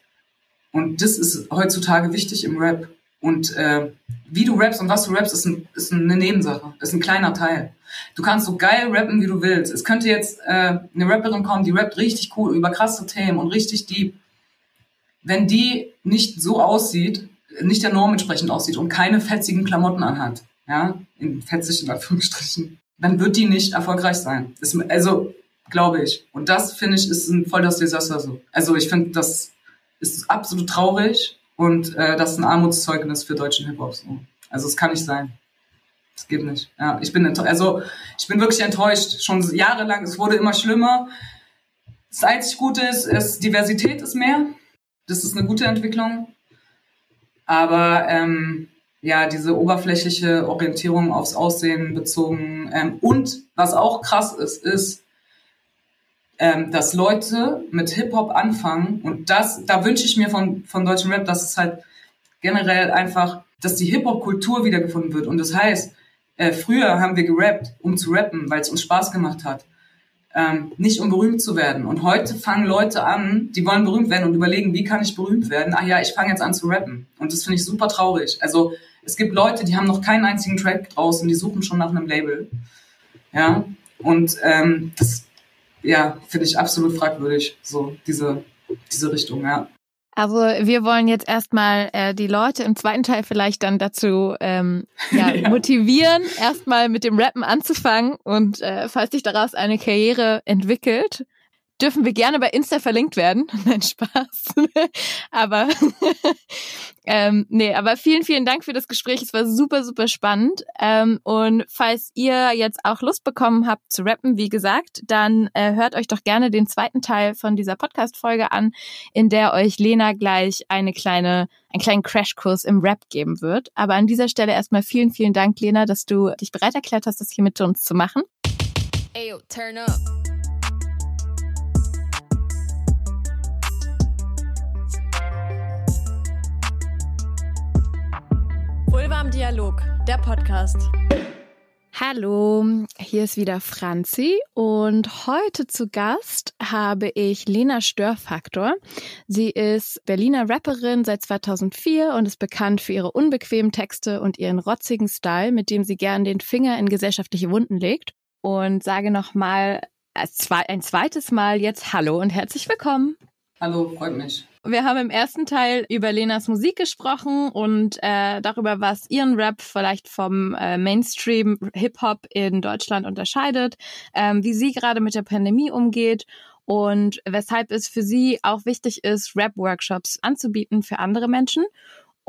Und das ist heutzutage wichtig im Rap. Und äh, wie du rappst und was du rappst, ist, ein, ist eine Nebensache, ist ein kleiner Teil. Du kannst so geil rappen, wie du willst. Es könnte jetzt äh, eine Rapperin kommen, die rappt richtig cool über krasse Themen und richtig deep. Wenn die nicht so aussieht, nicht der Norm entsprechend aussieht und keine fetzigen Klamotten anhat, ja, in fetzigen Anführungsstrichen, dann wird die nicht erfolgreich sein. Das, also, glaube ich. Und das, finde ich, ist ein voll das Desaster so. Also, ich finde, das ist absolut traurig und äh, das ist ein Armutszeugnis für deutschen Hip-Hop. So. Also, es kann nicht sein. Es geht nicht. Ja, ich bin. Also, ich bin wirklich enttäuscht. Schon jahrelang. Es wurde immer schlimmer. Das einzig Gute ist, ist Diversität ist mehr. Das ist eine gute Entwicklung. Aber ähm, ja, diese oberflächliche Orientierung aufs Aussehen bezogen. Ähm, und was auch krass ist, ist, ähm, dass Leute mit Hip-Hop anfangen und das, da wünsche ich mir von, von deutschem Rap, dass es halt generell einfach, dass die Hip-Hop-Kultur wiedergefunden wird. Und das heißt, äh, früher haben wir gerappt, um zu rappen, weil es uns Spaß gemacht hat. Ähm, nicht um berühmt zu werden. Und heute fangen Leute an, die wollen berühmt werden und überlegen, wie kann ich berühmt werden? Ach ja, ich fange jetzt an zu rappen. Und das finde ich super traurig. Also es gibt Leute, die haben noch keinen einzigen Track draußen, die suchen schon nach einem Label. Ja, und ähm, das ja, finde ich absolut fragwürdig, so diese, diese Richtung, ja. Also wir wollen jetzt erstmal äh, die Leute im zweiten Teil vielleicht dann dazu ähm, ja, ja. motivieren, erstmal mit dem Rappen anzufangen und äh, falls sich daraus eine Karriere entwickelt, dürfen wir gerne bei Insta verlinkt werden. Nein, Spaß. aber ähm, nee, aber vielen, vielen Dank für das Gespräch. Es war super, super spannend. Ähm, und falls ihr jetzt auch Lust bekommen habt zu rappen, wie gesagt, dann äh, hört euch doch gerne den zweiten Teil von dieser Podcast-Folge an, in der euch Lena gleich eine kleine, einen kleinen Crashkurs im Rap geben wird. Aber an dieser Stelle erstmal vielen, vielen Dank, Lena, dass du dich bereit erklärt hast, das hier mit uns zu machen. Ayo, turn up. Vulva Dialog, der Podcast. Hallo, hier ist wieder Franzi und heute zu Gast habe ich Lena Störfaktor. Sie ist Berliner Rapperin seit 2004 und ist bekannt für ihre unbequemen Texte und ihren rotzigen Style, mit dem sie gern den Finger in gesellschaftliche Wunden legt. Und sage nochmal ein zweites Mal jetzt Hallo und herzlich willkommen. Hallo, freut mich. Wir haben im ersten Teil über Lenas Musik gesprochen und äh, darüber, was ihren Rap vielleicht vom äh, Mainstream Hip-Hop in Deutschland unterscheidet, ähm, wie sie gerade mit der Pandemie umgeht und weshalb es für sie auch wichtig ist, Rap-Workshops anzubieten für andere Menschen.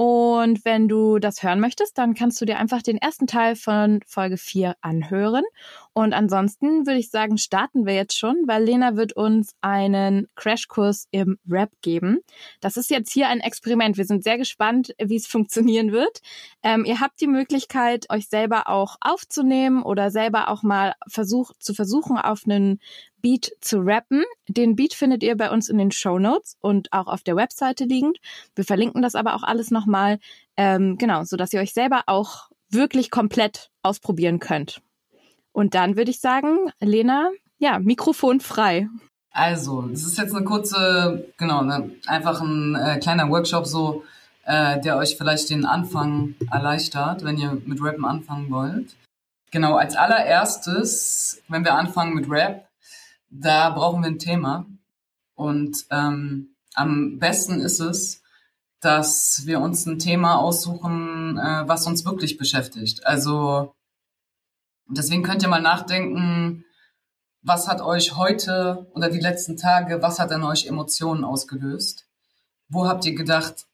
Und wenn du das hören möchtest, dann kannst du dir einfach den ersten Teil von Folge 4 anhören. Und ansonsten würde ich sagen, starten wir jetzt schon, weil Lena wird uns einen Crashkurs im Rap geben. Das ist jetzt hier ein Experiment. Wir sind sehr gespannt, wie es funktionieren wird. Ähm, ihr habt die Möglichkeit, euch selber auch aufzunehmen oder selber auch mal versuch, zu versuchen, auf einen Beat zu rappen. Den Beat findet ihr bei uns in den Show Notes und auch auf der Webseite liegend. Wir verlinken das aber auch alles nochmal, ähm, genau, so dass ihr euch selber auch wirklich komplett ausprobieren könnt. Und dann würde ich sagen, Lena, ja, Mikrofon frei. Also, das ist jetzt eine kurze, genau, ne, einfach ein äh, kleiner Workshop so, äh, der euch vielleicht den Anfang erleichtert, wenn ihr mit Rappen anfangen wollt. Genau, als allererstes, wenn wir anfangen mit Rap, da brauchen wir ein Thema. Und ähm, am besten ist es, dass wir uns ein Thema aussuchen, äh, was uns wirklich beschäftigt. Also deswegen könnt ihr mal nachdenken, was hat euch heute oder die letzten Tage, was hat an euch Emotionen ausgelöst? Wo habt ihr gedacht,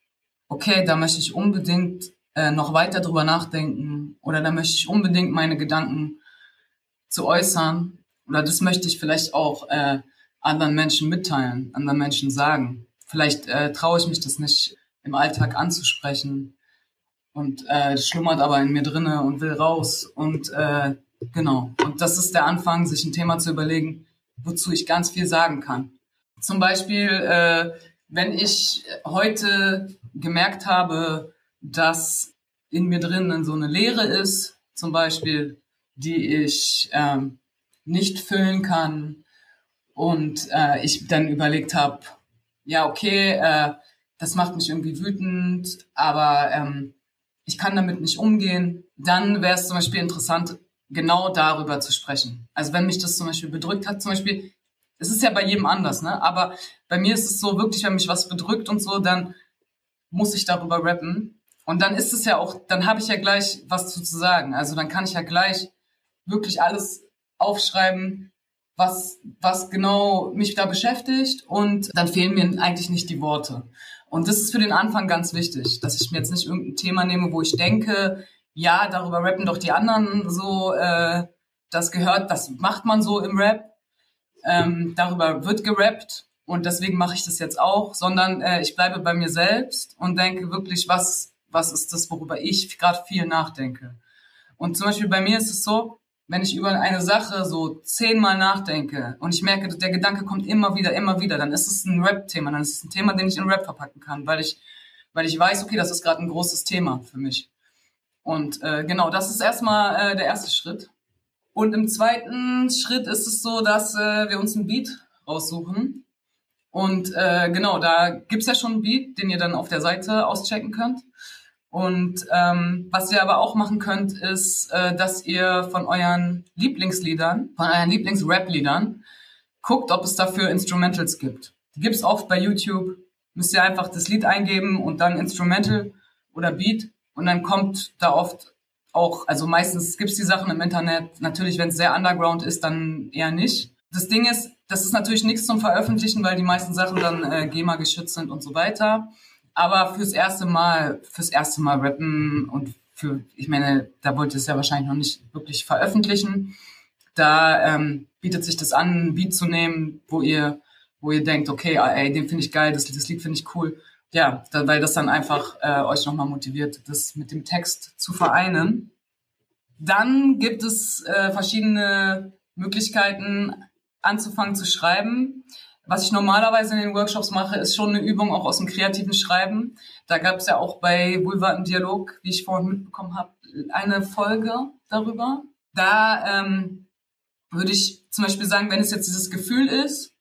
okay, da möchte ich unbedingt äh, noch weiter drüber nachdenken oder da möchte ich unbedingt meine Gedanken zu äußern oder das möchte ich vielleicht auch äh, anderen Menschen mitteilen, anderen Menschen sagen. Vielleicht äh, traue ich mich das nicht im Alltag anzusprechen und äh, schlummert aber in mir drinne und will raus und äh, genau. Und das ist der Anfang, sich ein Thema zu überlegen, wozu ich ganz viel sagen kann. Zum Beispiel, äh, wenn ich heute gemerkt habe, dass in mir drinnen so eine Leere ist, zum Beispiel, die ich ähm, nicht füllen kann und äh, ich dann überlegt habe, ja, okay, äh, das macht mich irgendwie wütend, aber ähm, ich kann damit nicht umgehen, dann wäre es zum Beispiel interessant, genau darüber zu sprechen. Also wenn mich das zum Beispiel bedrückt hat, zum Beispiel, es ist ja bei jedem anders, ne? Aber bei mir ist es so wirklich, wenn mich was bedrückt und so, dann muss ich darüber rappen. Und dann ist es ja auch, dann habe ich ja gleich was zu sagen. Also dann kann ich ja gleich wirklich alles aufschreiben, was, was genau mich da beschäftigt und dann fehlen mir eigentlich nicht die Worte. Und das ist für den Anfang ganz wichtig, dass ich mir jetzt nicht irgendein Thema nehme, wo ich denke, ja, darüber rappen doch die anderen so, äh, das gehört, das macht man so im Rap. Ähm, darüber wird gerappt und deswegen mache ich das jetzt auch, sondern äh, ich bleibe bei mir selbst und denke wirklich, was, was ist das, worüber ich gerade viel nachdenke. Und zum Beispiel bei mir ist es so, wenn ich über eine Sache so zehnmal nachdenke und ich merke, der Gedanke kommt immer wieder, immer wieder, dann ist es ein Rap-Thema, dann ist es ein Thema, den ich in Rap verpacken kann, weil ich, weil ich weiß, okay, das ist gerade ein großes Thema für mich. Und äh, genau, das ist erstmal äh, der erste Schritt. Und im zweiten Schritt ist es so, dass äh, wir uns ein Beat raussuchen. Und äh, genau, da gibt's ja schon einen Beat, den ihr dann auf der Seite auschecken könnt. Und ähm, was ihr aber auch machen könnt, ist, äh, dass ihr von euren Lieblingsliedern, von euren Lieblings-Rap-Liedern, guckt, ob es dafür Instrumentals gibt. Die gibt's oft bei YouTube. Müsst ihr einfach das Lied eingeben und dann Instrumental oder Beat. Und dann kommt da oft auch, also meistens gibt's die Sachen im Internet. Natürlich, wenn es sehr underground ist, dann eher nicht. Das Ding ist, das ist natürlich nichts zum Veröffentlichen, weil die meisten Sachen dann äh, GEMA geschützt sind und so weiter. Aber fürs erste Mal, fürs erste Mal rappen und für, ich meine, da wollte es ja wahrscheinlich noch nicht wirklich veröffentlichen. Da ähm, bietet sich das an, ein Beat zu nehmen, wo ihr, wo ihr denkt, okay, ah, ey, den finde ich geil, das, das Lied finde ich cool. Ja, da, weil das dann einfach äh, euch nochmal motiviert, das mit dem Text zu vereinen. Dann gibt es äh, verschiedene Möglichkeiten, anzufangen zu schreiben. Was ich normalerweise in den Workshops mache, ist schon eine Übung auch aus dem kreativen Schreiben. Da gab es ja auch bei Vulva im Dialog, wie ich vorhin mitbekommen habe, eine Folge darüber. Da ähm, würde ich zum Beispiel sagen, wenn es jetzt dieses Gefühl ist,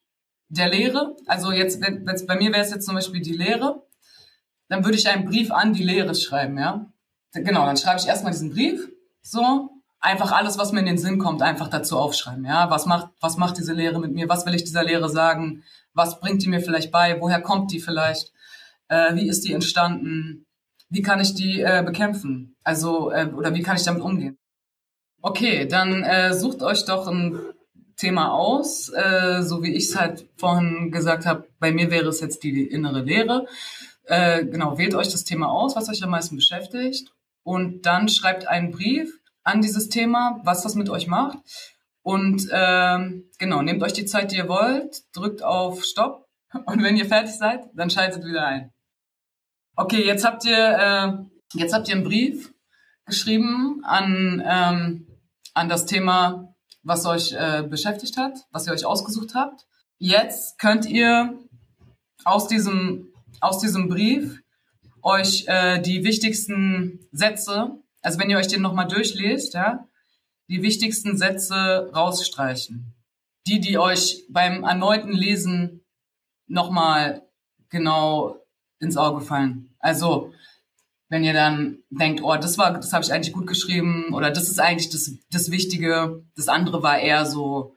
der Lehre, also jetzt, wenn, wenn's, bei mir wäre es jetzt zum Beispiel die Lehre, dann würde ich einen Brief an die Lehre schreiben, ja. Genau, dann schreibe ich erstmal diesen Brief, so, einfach alles, was mir in den Sinn kommt, einfach dazu aufschreiben. Ja, was macht, was macht diese Lehre mit mir? Was will ich dieser Lehre sagen? Was bringt die mir vielleicht bei? Woher kommt die vielleicht? Äh, wie ist die entstanden? Wie kann ich die äh, bekämpfen? Also, äh, oder wie kann ich damit umgehen? Okay, dann äh, sucht euch doch ein Thema aus, äh, so wie ich es halt vorhin gesagt habe. Bei mir wäre es jetzt die innere Lehre. Äh, genau, wählt euch das Thema aus, was euch am meisten beschäftigt. Und dann schreibt einen Brief an dieses Thema, was das mit euch macht. Und ähm, genau, nehmt euch die Zeit, die ihr wollt, drückt auf Stopp und wenn ihr fertig seid, dann schaltet wieder ein. Okay, jetzt habt ihr äh, jetzt habt ihr einen Brief geschrieben an ähm, an das Thema, was euch äh, beschäftigt hat, was ihr euch ausgesucht habt. Jetzt könnt ihr aus diesem aus diesem Brief euch äh, die wichtigsten Sätze also wenn ihr euch den nochmal durchlest, ja, die wichtigsten Sätze rausstreichen. Die, die euch beim erneuten Lesen nochmal genau ins Auge fallen. Also, wenn ihr dann denkt, oh, das war, das habe ich eigentlich gut geschrieben oder das ist eigentlich das, das Wichtige, das andere war eher so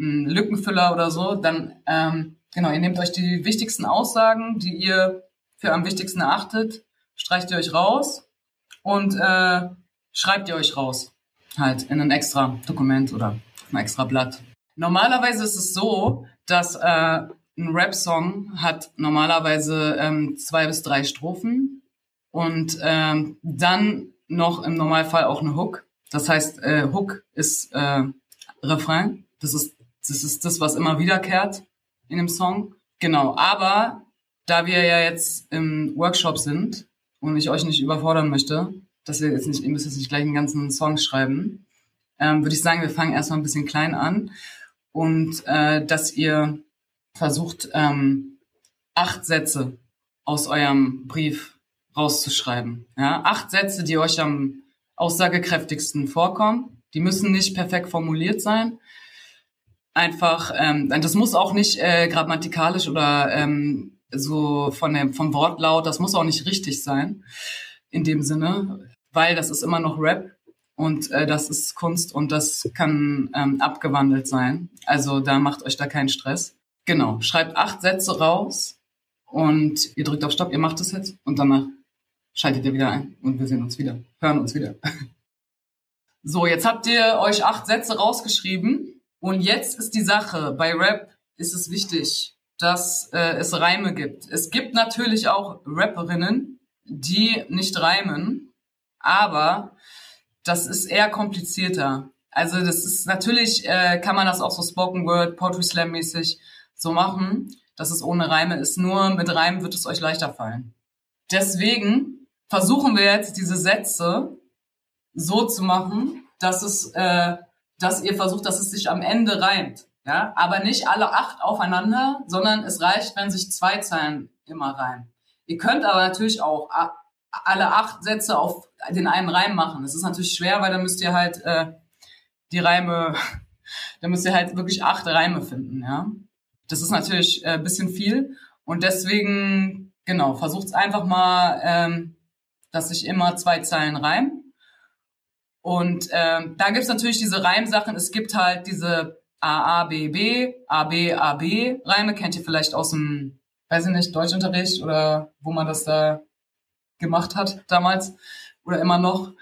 ein Lückenfüller oder so, dann ähm, genau, ihr nehmt euch die wichtigsten Aussagen, die ihr für am wichtigsten erachtet, streicht ihr euch raus und äh, schreibt ihr euch raus. Halt in ein extra Dokument oder ein extra Blatt. Normalerweise ist es so, dass äh, ein Rap-Song hat normalerweise ähm, zwei bis drei Strophen und ähm, dann noch im Normalfall auch eine Hook. Das heißt, äh, Hook ist äh, Refrain. Das ist, das ist das, was immer wiederkehrt in dem Song. Genau. Aber da wir ja jetzt im Workshop sind und ich euch nicht überfordern möchte, dass wir jetzt nicht, ihr müsst jetzt nicht gleich einen ganzen Song schreiben, ähm, würde ich sagen, wir fangen erstmal ein bisschen klein an und äh, dass ihr versucht, ähm, acht Sätze aus eurem Brief rauszuschreiben. Ja, acht Sätze, die euch am aussagekräftigsten vorkommen. Die müssen nicht perfekt formuliert sein. Einfach, ähm, das muss auch nicht äh, grammatikalisch oder ähm, so von dem, vom Wortlaut, das muss auch nicht richtig sein in dem Sinne, weil das ist immer noch Rap und äh, das ist Kunst und das kann ähm, abgewandelt sein. Also da macht euch da keinen Stress. Genau, schreibt acht Sätze raus und ihr drückt auf Stopp, ihr macht es jetzt und danach schaltet ihr wieder ein und wir sehen uns wieder, hören uns wieder. So, jetzt habt ihr euch acht Sätze rausgeschrieben und jetzt ist die Sache, bei Rap ist es wichtig, dass äh, es Reime gibt. Es gibt natürlich auch Rapperinnen, die nicht reimen, aber das ist eher komplizierter. Also das ist natürlich, äh, kann man das auch so Spoken Word, Poetry Slam mäßig so machen, dass es ohne Reime ist. Nur mit Reimen wird es euch leichter fallen. Deswegen versuchen wir jetzt diese Sätze so zu machen, dass es, äh, dass ihr versucht, dass es sich am Ende reimt. Ja, aber nicht alle acht aufeinander, sondern es reicht, wenn sich zwei Zeilen immer reimen. Ihr könnt aber natürlich auch alle acht Sätze auf den einen Reim machen. Das ist natürlich schwer, weil dann müsst ihr halt äh, die Reime, dann müsst ihr halt wirklich acht Reime finden, ja. Das ist natürlich äh, bisschen viel und deswegen, genau, versucht einfach mal, ähm, dass sich immer zwei Zeilen reimen. Und ähm, da gibt's natürlich diese Reimsachen. Es gibt halt diese A, A, B, B, A, B, A, B Reime. Kennt ihr vielleicht aus dem, weiß ich nicht, Deutschunterricht oder wo man das da gemacht hat damals oder immer noch.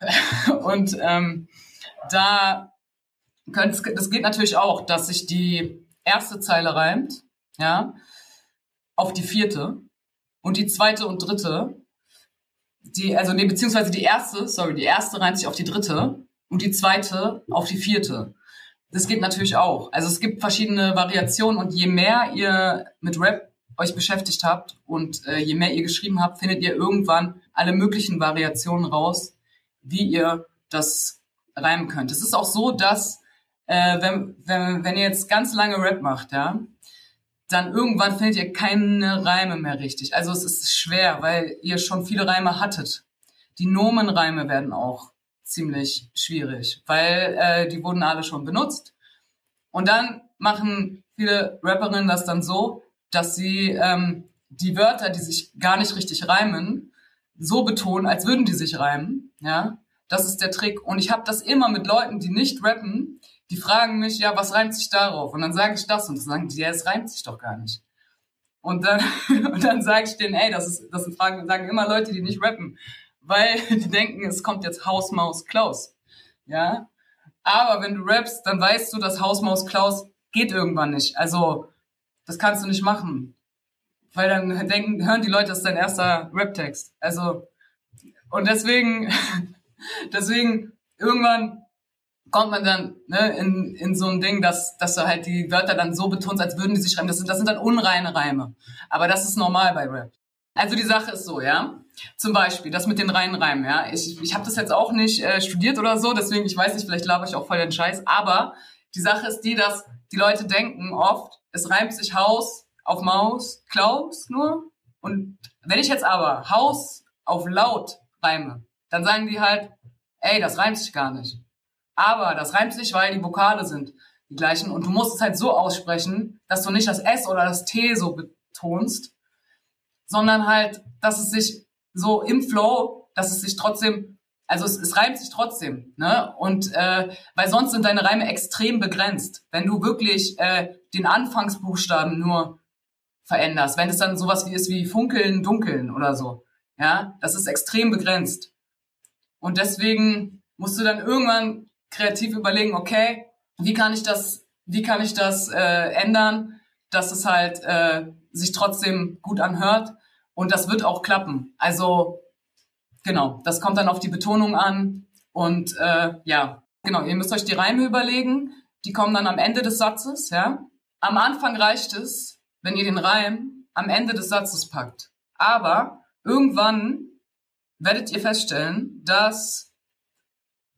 Und ähm, da könnt, das geht natürlich auch, dass sich die erste Zeile reimt, ja, auf die vierte und die zweite und dritte, die, also nee, beziehungsweise die erste, sorry, die erste reimt sich auf die dritte und die zweite auf die vierte. Das geht natürlich auch. Also es gibt verschiedene Variationen und je mehr ihr mit Rap euch beschäftigt habt und äh, je mehr ihr geschrieben habt, findet ihr irgendwann alle möglichen Variationen raus, wie ihr das reimen könnt. Es ist auch so, dass äh, wenn, wenn, wenn ihr jetzt ganz lange Rap macht, ja, dann irgendwann findet ihr keine Reime mehr richtig. Also es ist schwer, weil ihr schon viele Reime hattet. Die Nomenreime werden auch ziemlich schwierig, weil äh, die wurden alle schon benutzt. Und dann machen viele Rapperinnen das dann so, dass sie ähm, die Wörter, die sich gar nicht richtig reimen, so betonen, als würden die sich reimen. Ja, das ist der Trick. Und ich habe das immer mit Leuten, die nicht rappen, die fragen mich, ja, was reimt sich darauf? Und dann sage ich das und dann sagen die, ja, es reimt sich doch gar nicht. Und dann, dann sage ich denen, ey, das ist, das sind Fragen, sagen immer Leute, die nicht rappen, weil die denken, es kommt jetzt Hausmaus Klaus. Ja. Aber wenn du rappst, dann weißt du, dass Hausmaus Klaus geht irgendwann nicht. Also, das kannst du nicht machen. Weil dann denken, hören die Leute, das ist dein erster Rap-Text. Also, und deswegen, deswegen, irgendwann kommt man dann ne, in, in so ein Ding, dass, dass du halt die Wörter dann so betonst, als würden die sich reimen. Das sind, das sind dann unreine Reime. Aber das ist normal bei Rap. Also die Sache ist so, ja. Zum Beispiel das mit den reinen Reimen, ja. Ich, ich habe das jetzt auch nicht äh, studiert oder so, deswegen, ich weiß nicht, vielleicht laber ich auch voll den Scheiß. Aber die Sache ist die, dass die Leute denken oft, es reimt sich Haus auf Maus, Klaus nur. Und wenn ich jetzt aber Haus auf laut reime, dann sagen die halt, ey, das reimt sich gar nicht. Aber das reimt sich, weil die Vokale sind die gleichen. Und du musst es halt so aussprechen, dass du nicht das S oder das T so betonst, sondern halt, dass es sich so im Flow, dass es sich trotzdem, also es, es reimt sich trotzdem, ne? Und äh, weil sonst sind deine Reime extrem begrenzt. Wenn du wirklich äh, den Anfangsbuchstaben nur veränderst, wenn es dann sowas wie ist wie funkeln, dunkeln oder so, ja, das ist extrem begrenzt. Und deswegen musst du dann irgendwann kreativ überlegen, okay, wie kann ich das, wie kann ich das äh, ändern, dass es halt äh, sich trotzdem gut anhört und das wird auch klappen. Also genau, das kommt dann auf die Betonung an und äh, ja, genau, ihr müsst euch die Reime überlegen, die kommen dann am Ende des Satzes, ja. Am Anfang reicht es, wenn ihr den Reim am Ende des Satzes packt. Aber irgendwann werdet ihr feststellen, dass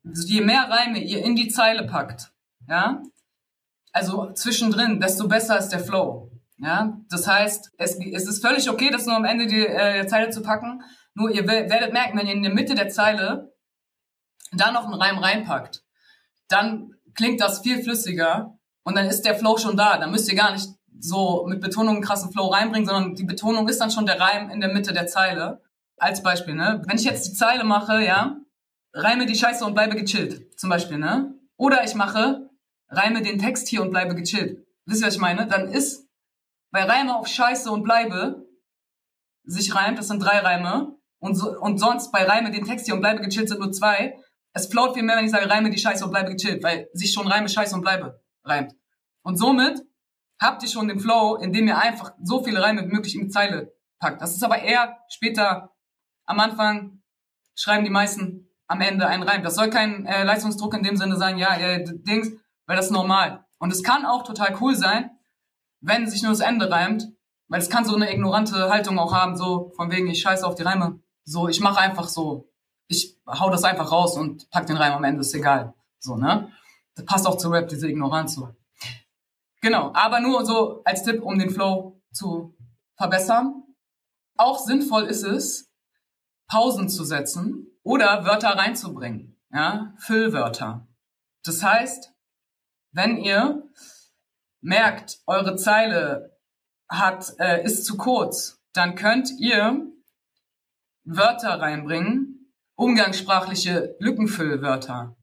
je mehr Reime ihr in die Zeile packt, ja, also zwischendrin, desto besser ist der Flow. Ja, das heißt, es, es ist völlig okay, das nur am Ende die äh, Zeile zu packen. Nur ihr werdet merken, wenn ihr in der Mitte der Zeile da noch einen Reim reinpackt, dann klingt das viel flüssiger und dann ist der Flow schon da. Dann müsst ihr gar nicht so mit Betonung einen krassen Flow reinbringen, sondern die Betonung ist dann schon der Reim in der Mitte der Zeile. Als Beispiel, ne? Wenn ich jetzt die Zeile mache, ja, reime die Scheiße und bleibe gechillt, zum Beispiel, ne? Oder ich mache, reime den Text hier und bleibe gechillt. Wisst ihr, was ich meine? Dann ist bei Reime auf Scheiße und bleibe sich reimt, das sind drei Reime. Und, so, und sonst bei Reime den Text hier und bleibe gechillt sind nur zwei. Es float viel mehr, wenn ich sage, reime die Scheiße und bleibe gechillt, weil sich schon Reime Scheiße und bleibe reimt. Und somit habt ihr schon den Flow, indem ihr einfach so viele Reime wie möglich in die Zeile packt. Das ist aber eher später am Anfang schreiben die meisten am Ende einen Reim. Das soll kein äh, Leistungsdruck in dem Sinne sein, ja, äh, Dings, weil das ist normal. Und es kann auch total cool sein, wenn sich nur das Ende reimt, weil es kann so eine ignorante Haltung auch haben, so von wegen, ich scheiße auf die Reime. So, ich mache einfach so, ich hau das einfach raus und pack den Reim am Ende, ist egal. So, ne? Das passt auch zu Rap, diese Ignoranz so. Genau, aber nur so als Tipp, um den Flow zu verbessern. Auch sinnvoll ist es, Pausen zu setzen oder Wörter reinzubringen, ja, Füllwörter. Das heißt, wenn ihr merkt, eure Zeile hat äh, ist zu kurz, dann könnt ihr Wörter reinbringen, umgangssprachliche Lückenfüllwörter.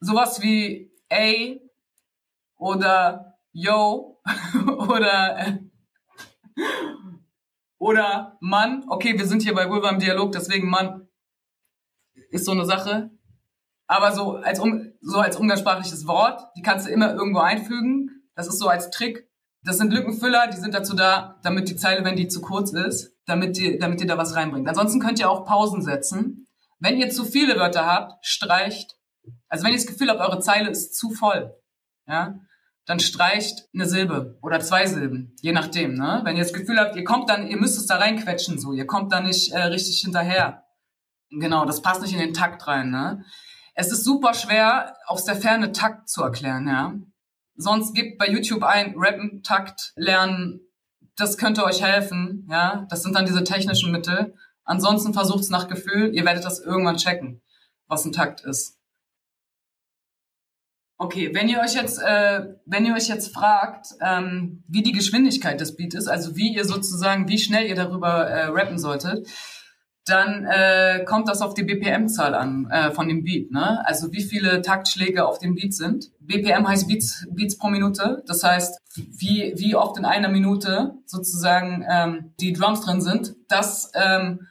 Sowas wie ey oder yo oder äh, oder Mann. Okay, wir sind hier bei Vulva im Dialog, deswegen Mann ist so eine Sache. Aber so als, um, so als umgangssprachliches Wort, die kannst du immer irgendwo einfügen. Das ist so als Trick. Das sind Lückenfüller, die sind dazu da, damit die Zeile, wenn die zu kurz ist, damit, die, damit ihr da was reinbringt. Ansonsten könnt ihr auch Pausen setzen. Wenn ihr zu viele Wörter habt, streicht. Also wenn ihr das Gefühl habt, eure Zeile ist zu voll, ja, dann streicht eine Silbe oder zwei Silben, je nachdem. Ne? Wenn ihr das Gefühl habt, ihr kommt dann, ihr müsst es da reinquetschen, so, ihr kommt da nicht äh, richtig hinterher. Genau, das passt nicht in den Takt rein. Ne? Es ist super schwer, aus der Ferne Takt zu erklären. Ja, sonst gebt bei YouTube ein Rappen, Takt, Lernen. Das könnte euch helfen. Ja, das sind dann diese technischen Mittel. Ansonsten versucht es nach Gefühl. Ihr werdet das irgendwann checken, was ein Takt ist. Okay, wenn ihr euch jetzt, äh, wenn ihr euch jetzt fragt, ähm, wie die Geschwindigkeit des Beats ist, also wie ihr sozusagen, wie schnell ihr darüber äh, rappen solltet, dann äh, kommt das auf die BPM-Zahl an äh, von dem Beat. Ne? Also wie viele Taktschläge auf dem Beat sind. BPM heißt Beats, Beats pro Minute. Das heißt, wie, wie oft in einer Minute sozusagen ähm, die Drums drin sind. Das, ähm,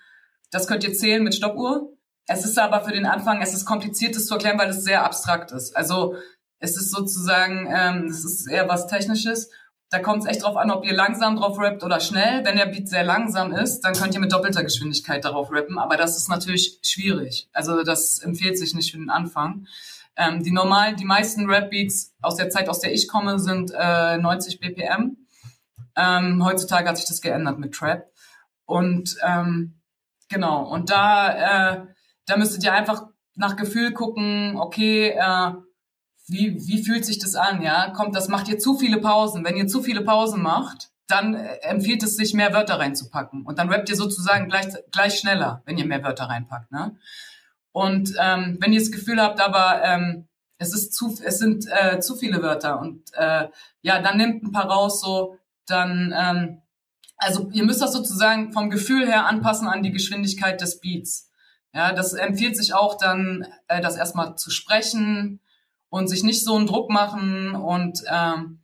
das könnt ihr zählen mit Stoppuhr. Es ist aber für den Anfang, es ist kompliziert, das zu erklären, weil es sehr abstrakt ist. Also es ist sozusagen, ähm, es ist eher was Technisches. Da kommt es echt drauf an, ob ihr langsam drauf rappt oder schnell. Wenn der Beat sehr langsam ist, dann könnt ihr mit doppelter Geschwindigkeit darauf rappen. Aber das ist natürlich schwierig. Also das empfiehlt sich nicht für den Anfang. Ähm, die normalen, die meisten Rap-Beats aus der Zeit, aus der ich komme, sind äh, 90 BPM. Ähm, heutzutage hat sich das geändert mit Trap. Und ähm, genau, und da, äh, da müsstet ihr einfach nach Gefühl gucken, okay, äh, wie, wie fühlt sich das an, ja? Kommt, das macht ihr zu viele Pausen. Wenn ihr zu viele Pausen macht, dann äh, empfiehlt es sich, mehr Wörter reinzupacken. Und dann rappt ihr sozusagen gleich, gleich schneller, wenn ihr mehr Wörter reinpackt, ne? Und ähm, wenn ihr das Gefühl habt, aber ähm, es ist zu, es sind äh, zu viele Wörter und äh, ja, dann nimmt ein paar raus, so dann, ähm, also ihr müsst das sozusagen vom Gefühl her anpassen an die Geschwindigkeit des Beats. Ja, das empfiehlt sich auch dann, äh, das erstmal zu sprechen, und sich nicht so einen Druck machen und ähm,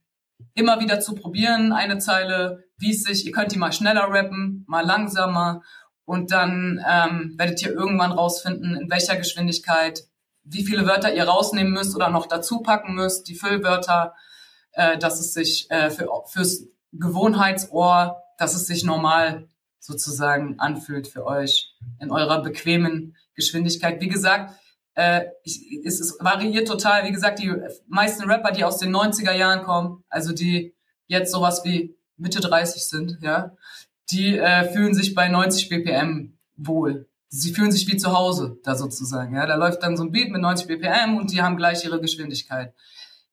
immer wieder zu probieren, eine Zeile, wie es sich, ihr könnt die mal schneller rappen, mal langsamer und dann ähm, werdet ihr irgendwann rausfinden, in welcher Geschwindigkeit, wie viele Wörter ihr rausnehmen müsst oder noch dazu packen müsst, die Füllwörter, äh, dass es sich äh, für, fürs Gewohnheitsohr, dass es sich normal sozusagen anfühlt für euch in eurer bequemen Geschwindigkeit. Wie gesagt, äh, ich, es, es variiert total. Wie gesagt, die meisten Rapper, die aus den 90er Jahren kommen, also die jetzt sowas wie Mitte 30 sind, ja, die äh, fühlen sich bei 90 BPM wohl. Sie fühlen sich wie zu Hause da sozusagen. Ja, da läuft dann so ein Beat mit 90 BPM und die haben gleich ihre Geschwindigkeit.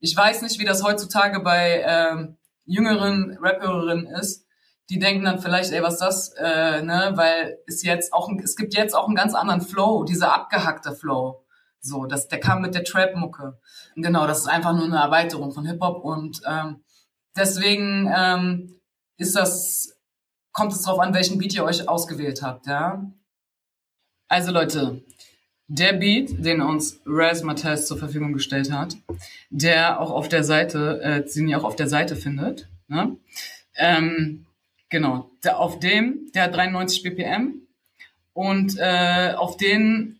Ich weiß nicht, wie das heutzutage bei ähm, jüngeren Rapperin ist, die denken dann vielleicht, ey, was ist das, äh, ne, weil es jetzt auch, es gibt jetzt auch einen ganz anderen Flow, dieser abgehackte Flow. So, das, der kam mit der Trap-Mucke. Genau, das ist einfach nur eine Erweiterung von Hip-Hop und ähm, deswegen ähm, ist das, kommt es drauf an, welchen Beat ihr euch ausgewählt habt, ja. Also Leute, der Beat, den uns Raz Mathes zur Verfügung gestellt hat, der auch auf der Seite, äh, den ihr auch auf der Seite findet, ne? ähm, genau, der, auf dem, der hat 93 BPM und äh, auf den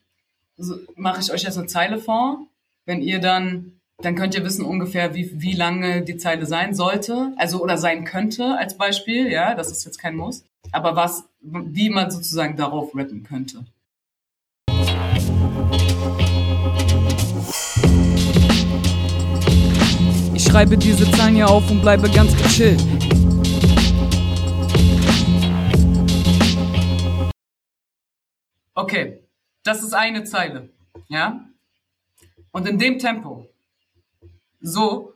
so, mache ich euch jetzt eine Zeile vor. Wenn ihr dann, dann könnt ihr wissen ungefähr, wie, wie lange die Zeile sein sollte, also oder sein könnte als Beispiel, ja, das ist jetzt kein Muss, aber was, wie man sozusagen darauf rappen könnte. Ich schreibe diese Zahlen hier auf und bleibe ganz gechillt. Okay, das ist eine Zeile, ja? Und in dem Tempo, so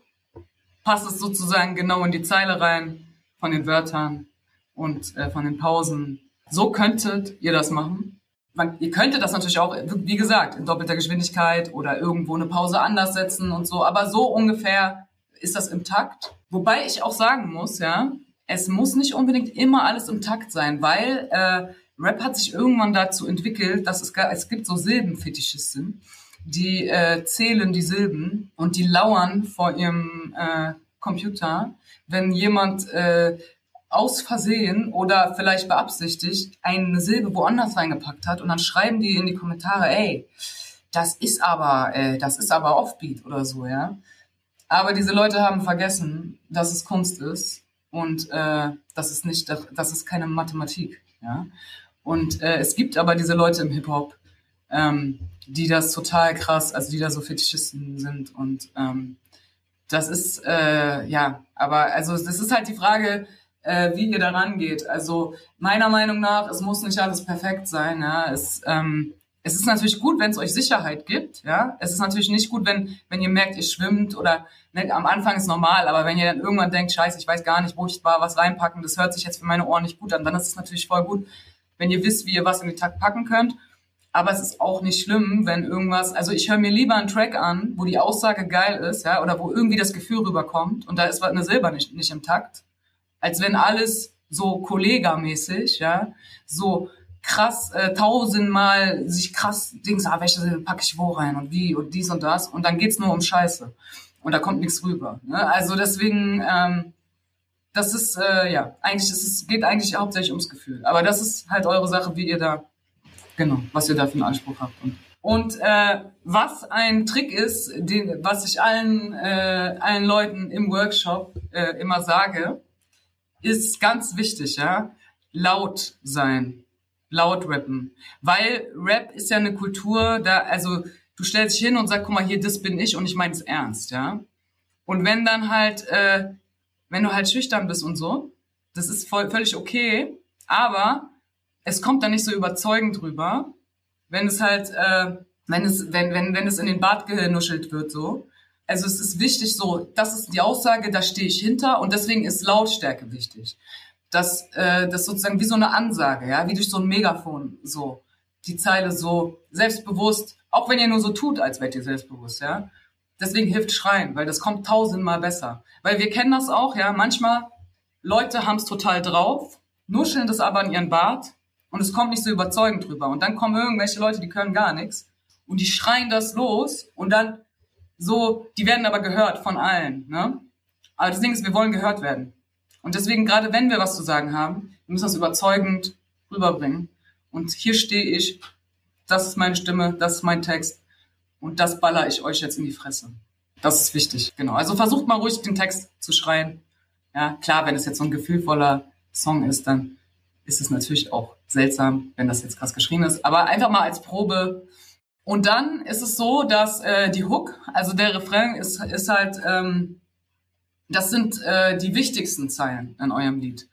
passt es sozusagen genau in die Zeile rein von den Wörtern und äh, von den Pausen. So könntet ihr das machen. Man, ihr könntet das natürlich auch, wie gesagt, in doppelter Geschwindigkeit oder irgendwo eine Pause anders setzen und so, aber so ungefähr ist das im Takt. Wobei ich auch sagen muss, ja, es muss nicht unbedingt immer alles im Takt sein, weil äh, Rap hat sich irgendwann dazu entwickelt, dass es, es gibt so Silbenfetischisten, die äh, zählen die Silben und die lauern vor ihrem äh, Computer, wenn jemand äh, aus Versehen oder vielleicht beabsichtigt eine Silbe woanders reingepackt hat und dann schreiben die in die Kommentare, ey, das ist aber, äh, das ist aber Offbeat oder so, ja. Aber diese Leute haben vergessen, dass es Kunst ist und äh, das ist nicht, das ist keine Mathematik, ja. Und äh, es gibt aber diese Leute im Hip-Hop, ähm, die das total krass, also die da so Fetischisten sind. Und ähm, das ist, äh, ja, aber also das ist halt die Frage, äh, wie ihr daran geht. Also meiner Meinung nach, es muss nicht alles perfekt sein. Ja? Es, ähm, es ist natürlich gut, wenn es euch Sicherheit gibt. Ja, es ist natürlich nicht gut, wenn wenn ihr merkt, ihr schwimmt oder ne, am Anfang ist normal, aber wenn ihr dann irgendwann denkt, Scheiße, ich weiß gar nicht, wo ich war, was reinpacken, das hört sich jetzt für meine Ohren nicht gut an, dann ist es natürlich voll gut, wenn ihr wisst, wie ihr was in den Takt packen könnt. Aber es ist auch nicht schlimm, wenn irgendwas, also ich höre mir lieber einen Track an, wo die Aussage geil ist, ja, oder wo irgendwie das Gefühl rüberkommt und da ist eine Silber nicht, nicht im Takt, als wenn alles so kollegamäßig, ja, so krass äh, tausendmal sich krass Dings, ah, welche Silbe packe ich wo rein und wie und dies und das und dann geht's nur um Scheiße und da kommt nichts rüber. Ne? Also deswegen, ähm, das ist, äh, ja, eigentlich es, geht eigentlich hauptsächlich ums Gefühl. Aber das ist halt eure Sache, wie ihr da, genau, was ihr da für einen Anspruch habt. Und, und äh, was ein Trick ist, den, was ich allen, äh, allen Leuten im Workshop äh, immer sage, ist ganz wichtig, ja, laut sein, laut rappen. Weil Rap ist ja eine Kultur, da, also du stellst dich hin und sagst, guck mal, hier, das bin ich und ich meine es ernst, ja. Und wenn dann halt äh, wenn du halt schüchtern bist und so, das ist voll, völlig okay, aber es kommt dann nicht so überzeugend rüber, wenn es halt, äh, wenn es, wenn, wenn, wenn es in den Bart genuschelt wird, so. Also es ist wichtig, so, das ist die Aussage, da stehe ich hinter und deswegen ist Lautstärke wichtig. Das, äh, das sozusagen wie so eine Ansage, ja, wie durch so ein Megafon, so. Die Zeile so selbstbewusst, auch wenn ihr nur so tut, als wärt ihr selbstbewusst, ja. Deswegen hilft Schreien, weil das kommt tausendmal besser. Weil wir kennen das auch, ja, manchmal Leute haben es total drauf, nuscheln das aber in ihren Bart und es kommt nicht so überzeugend drüber. Und dann kommen irgendwelche Leute, die können gar nichts und die schreien das los und dann so, die werden aber gehört von allen, ne? Aber das Ding ist, wir wollen gehört werden. Und deswegen, gerade wenn wir was zu sagen haben, wir müssen das überzeugend rüberbringen. Und hier stehe ich, das ist meine Stimme, das ist mein Text und das baller ich euch jetzt in die Fresse. Das ist wichtig, genau. Also versucht mal ruhig den Text zu schreien. Ja, klar, wenn es jetzt so ein gefühlvoller Song ist, dann ist es natürlich auch seltsam, wenn das jetzt krass geschrien ist. Aber einfach mal als Probe. Und dann ist es so, dass äh, die Hook, also der Refrain, ist, ist halt, ähm, das sind äh, die wichtigsten Zeilen in eurem Lied.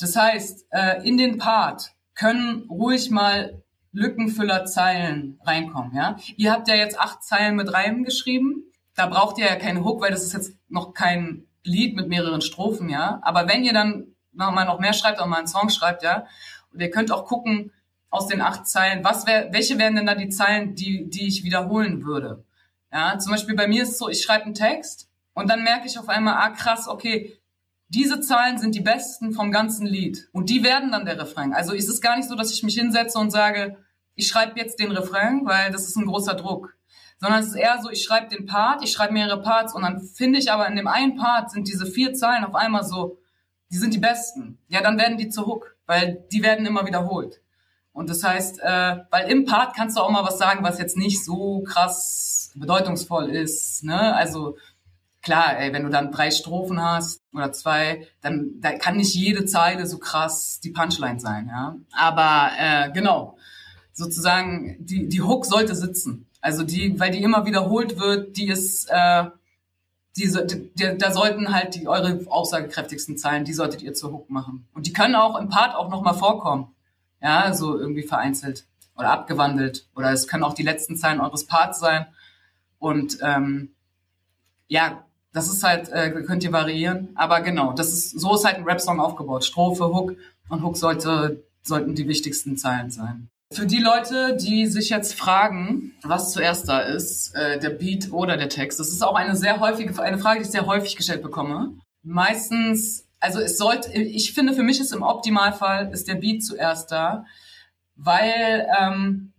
Das heißt, äh, in den Part können ruhig mal Lückenfüller-Zeilen reinkommen, ja. Ihr habt ja jetzt acht Zeilen mit Reimen geschrieben. Da braucht ihr ja keine Hook, weil das ist jetzt noch kein Lied mit mehreren Strophen, ja. Aber wenn ihr dann mal noch mehr schreibt und mal einen Song schreibt, ja, und ihr könnt auch gucken aus den acht Zeilen, was wär, welche wären denn da die Zeilen, die, die ich wiederholen würde? Ja, zum Beispiel bei mir ist es so, ich schreibe einen Text und dann merke ich auf einmal, ah krass, okay, diese Zahlen sind die besten vom ganzen Lied. Und die werden dann der Refrain. Also ist es gar nicht so, dass ich mich hinsetze und sage, ich schreibe jetzt den Refrain, weil das ist ein großer Druck. Sondern es ist eher so, ich schreibe den Part, ich schreibe mehrere Parts und dann finde ich aber in dem einen Part sind diese vier Zahlen auf einmal so, die sind die besten. Ja, dann werden die zu Hook, weil die werden immer wiederholt. Und das heißt, äh, weil im Part kannst du auch mal was sagen, was jetzt nicht so krass bedeutungsvoll ist. Ne? Also klar, ey, wenn du dann drei Strophen hast oder zwei, dann da kann nicht jede Zeile so krass die Punchline sein, ja. Aber äh, genau, sozusagen die die Hook sollte sitzen. Also die, weil die immer wiederholt wird, die ist äh, die, die, da sollten halt die eure aussagekräftigsten Zeilen, die solltet ihr zur Hook machen. Und die können auch im Part auch noch mal vorkommen, ja, so irgendwie vereinzelt oder abgewandelt oder es können auch die letzten Zeilen eures Parts sein. Und ähm, ja, das ist halt, äh, könnt ihr variieren. Aber genau, das ist, so ist halt ein Rap-Song aufgebaut. Strophe, Hook und Hook sollte, sollten die wichtigsten Zeilen sein. Für die Leute, die sich jetzt fragen, was zuerst da ist, äh, der Beat oder der Text, das ist auch eine sehr häufige, eine Frage, die ich sehr häufig gestellt bekomme. Meistens, also es sollte, ich finde, für mich ist im Optimalfall ist der Beat zuerst da, weil ähm,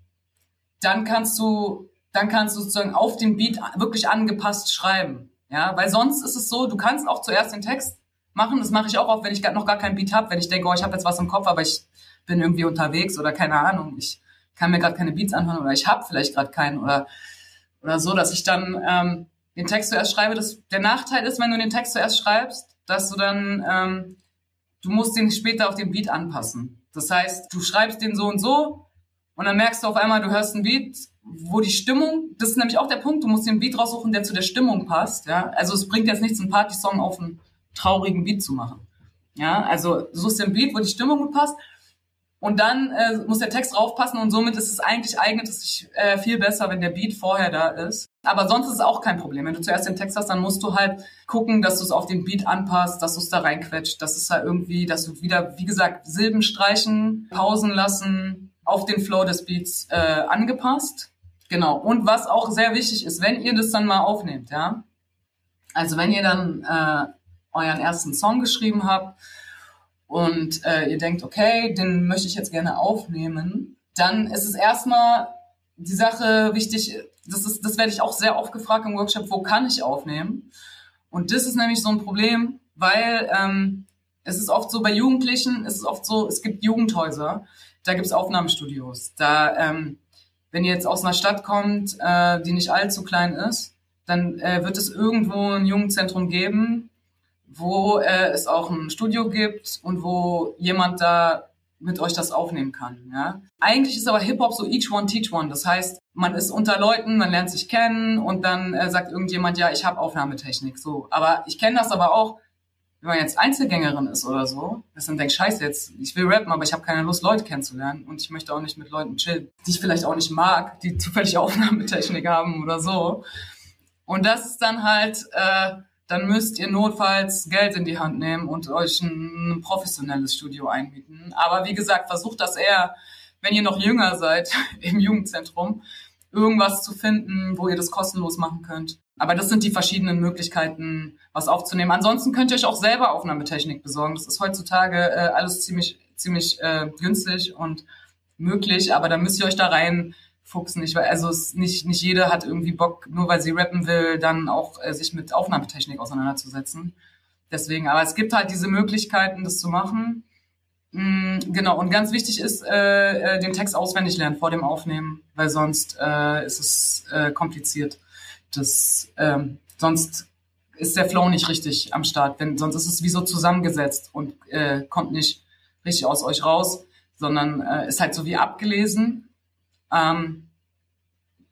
dann kannst du, dann kannst du sozusagen auf den Beat wirklich angepasst schreiben. Ja, weil sonst ist es so, du kannst auch zuerst den Text machen. Das mache ich auch oft, wenn ich noch gar keinen Beat habe, wenn ich denke, oh, ich habe jetzt was im Kopf, aber ich bin irgendwie unterwegs oder keine Ahnung, ich kann mir gerade keine Beats anhören oder ich habe vielleicht gerade keinen oder oder so, dass ich dann ähm, den Text zuerst schreibe. Das, der Nachteil ist, wenn du den Text zuerst schreibst, dass du dann ähm, du musst den später auf den Beat anpassen. Das heißt, du schreibst den so und so und dann merkst du auf einmal, du hörst einen Beat wo die Stimmung, das ist nämlich auch der Punkt, du musst den Beat raussuchen, der zu der Stimmung passt, ja. Also es bringt jetzt nichts, einen Party-Song auf einen traurigen Beat zu machen. Ja, also du suchst den Beat, wo die Stimmung gut passt. Und dann äh, muss der Text draufpassen und somit ist es eigentlich eignet es sich äh, viel besser, wenn der Beat vorher da ist. Aber sonst ist es auch kein Problem. Wenn du zuerst den Text hast, dann musst du halt gucken, dass du es auf den Beat anpasst, dass du es da reinquetscht, dass es da irgendwie, dass du wieder, wie gesagt, Silben streichen, Pausen lassen, auf den Flow des Beats äh, angepasst. Genau. Und was auch sehr wichtig ist, wenn ihr das dann mal aufnehmt, ja. Also wenn ihr dann äh, euren ersten Song geschrieben habt und äh, ihr denkt, okay, den möchte ich jetzt gerne aufnehmen, dann ist es erstmal die Sache wichtig, das, ist, das werde ich auch sehr oft gefragt im Workshop, wo kann ich aufnehmen? Und das ist nämlich so ein Problem, weil ähm, es ist oft so bei Jugendlichen, es ist oft so, es gibt Jugendhäuser, da gibt es Aufnahmestudios. Da ähm, wenn ihr jetzt aus einer Stadt kommt, äh, die nicht allzu klein ist, dann äh, wird es irgendwo ein Jugendzentrum geben, wo äh, es auch ein Studio gibt und wo jemand da mit euch das aufnehmen kann. Ja? Eigentlich ist aber Hip-Hop so each one, teach one. Das heißt, man ist unter Leuten, man lernt sich kennen und dann äh, sagt irgendjemand, ja, ich habe Aufnahmetechnik. So, Aber ich kenne das aber auch, wenn man jetzt Einzelgängerin ist oder so, dass man denkt, scheiße, jetzt, ich will rappen, aber ich habe keine Lust, Leute kennenzulernen und ich möchte auch nicht mit Leuten chillen, die ich vielleicht auch nicht mag, die zufällig Aufnahmetechnik haben oder so. Und das ist dann halt, äh, dann müsst ihr notfalls Geld in die Hand nehmen und euch ein, professionelles Studio einmieten. Aber wie gesagt, versucht das eher, wenn ihr noch jünger seid im Jugendzentrum, irgendwas zu finden, wo ihr das kostenlos machen könnt. Aber das sind die verschiedenen Möglichkeiten, was aufzunehmen. Ansonsten könnt ihr euch auch selber Aufnahmetechnik besorgen. Das ist heutzutage äh, alles ziemlich, ziemlich äh, günstig und möglich, aber da müsst ihr euch da reinfuchsen. Ich, also es nicht, nicht jeder hat irgendwie Bock, nur weil sie rappen will, dann auch äh, sich mit Aufnahmetechnik auseinanderzusetzen. Deswegen, aber es gibt halt diese Möglichkeiten, das zu machen. Mm, genau, und ganz wichtig ist, äh, äh, den Text auswendig lernen vor dem Aufnehmen, weil sonst äh, ist es äh, kompliziert. Das, ähm, sonst ist der Flow nicht richtig am Start. Wenn, sonst ist es wie so zusammengesetzt und äh, kommt nicht richtig aus euch raus, sondern äh, ist halt so wie abgelesen. Ähm,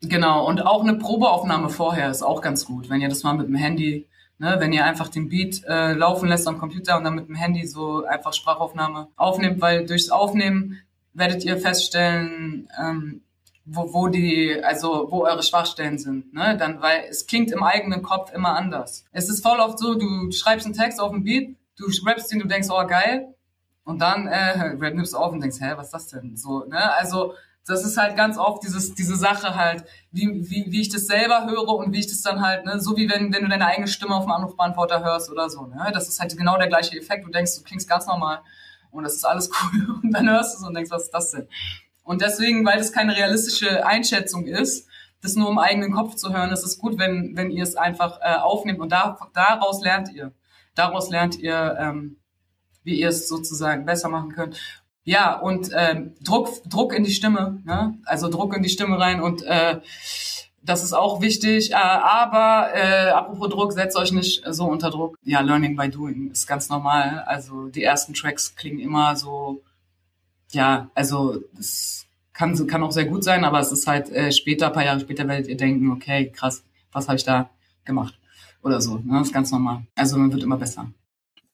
genau, und auch eine Probeaufnahme vorher ist auch ganz gut, wenn ihr das mal mit dem Handy, ne, wenn ihr einfach den Beat äh, laufen lässt am Computer und dann mit dem Handy so einfach Sprachaufnahme aufnehmt, weil durchs Aufnehmen werdet ihr feststellen, ähm, wo, wo die, also wo eure Schwachstellen sind, ne? Dann, weil es klingt im eigenen Kopf immer anders. Es ist voll oft so, du schreibst einen Text auf dem Beat, du rappst den, du denkst, oh geil, und dann äh, nimmst du auf und denkst, hä, was ist das denn? So, ne? Also das ist halt ganz oft dieses, diese Sache halt, wie, wie, wie ich das selber höre und wie ich das dann halt, ne, so wie wenn, wenn du deine eigene Stimme auf dem Anrufbeantworter hörst oder so, ne? Das ist halt genau der gleiche Effekt. Du denkst, du klingst ganz normal und das ist alles cool. Und dann hörst du es und denkst, was ist das denn? Und deswegen, weil das keine realistische Einschätzung ist, das nur im eigenen Kopf zu hören, ist es gut, wenn, wenn ihr es einfach äh, aufnehmt und da, daraus lernt ihr. Daraus lernt ihr, ähm, wie ihr es sozusagen besser machen könnt. Ja, und ähm, Druck, Druck in die Stimme, ne? also Druck in die Stimme rein und äh, das ist auch wichtig. Äh, aber äh, apropos Druck, setzt euch nicht so unter Druck. Ja, Learning by Doing ist ganz normal. Also die ersten Tracks klingen immer so, ja, also es kann, kann auch sehr gut sein, aber es ist halt äh, später, paar Jahre später werdet ihr denken, okay, krass, was habe ich da gemacht? Oder so. Ne? Das ist ganz normal. Also man wird immer besser.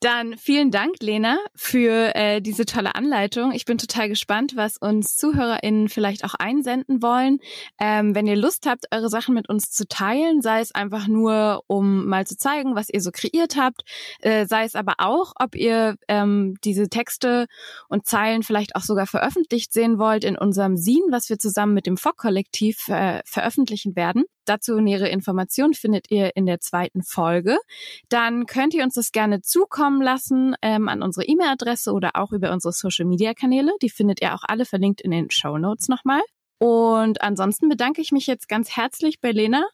Dann vielen Dank, Lena, für äh, diese tolle Anleitung. Ich bin total gespannt, was uns ZuhörerInnen vielleicht auch einsenden wollen. Ähm, wenn ihr Lust habt, eure Sachen mit uns zu teilen, sei es einfach nur, um mal zu zeigen, was ihr so kreiert habt, äh, sei es aber auch, ob ihr ähm, diese Texte und Zeilen vielleicht auch sogar veröffentlicht sehen wollt in unserem Sin, was wir zusammen mit dem FOC-Kollektiv äh, veröffentlichen werden. Dazu nähere Informationen findet ihr in der zweiten Folge. Dann könnt ihr uns das gerne zukommen lassen ähm, an unsere E-Mail-Adresse oder auch über unsere Social-Media-Kanäle. Die findet ihr auch alle verlinkt in den Show Notes nochmal. Und ansonsten bedanke ich mich jetzt ganz herzlich bei Lena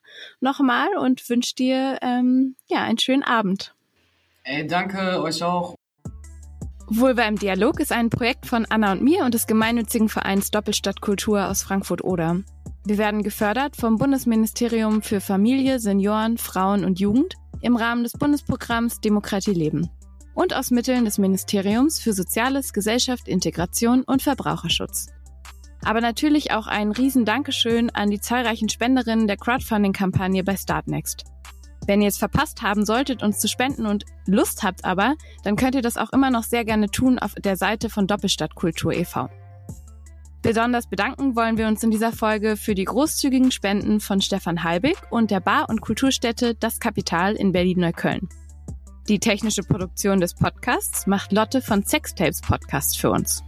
nochmal und wünsche dir ähm, ja einen schönen Abend. Ey, danke euch auch. Vulva im Dialog ist ein Projekt von Anna und mir und des gemeinnützigen Vereins Doppelstadt Kultur aus Frankfurt-Oder. Wir werden gefördert vom Bundesministerium für Familie, Senioren, Frauen und Jugend im Rahmen des Bundesprogramms Demokratie leben und aus Mitteln des Ministeriums für Soziales, Gesellschaft, Integration und Verbraucherschutz. Aber natürlich auch ein riesen Dankeschön an die zahlreichen Spenderinnen der Crowdfunding-Kampagne bei Startnext. Wenn ihr es verpasst haben solltet, uns zu spenden und Lust habt aber, dann könnt ihr das auch immer noch sehr gerne tun auf der Seite von Doppelstadtkultur e.V. Besonders bedanken wollen wir uns in dieser Folge für die großzügigen Spenden von Stefan Halbig und der Bar- und Kulturstätte Das Kapital in Berlin-Neukölln. Die technische Produktion des Podcasts macht Lotte von Sextapes Podcast für uns.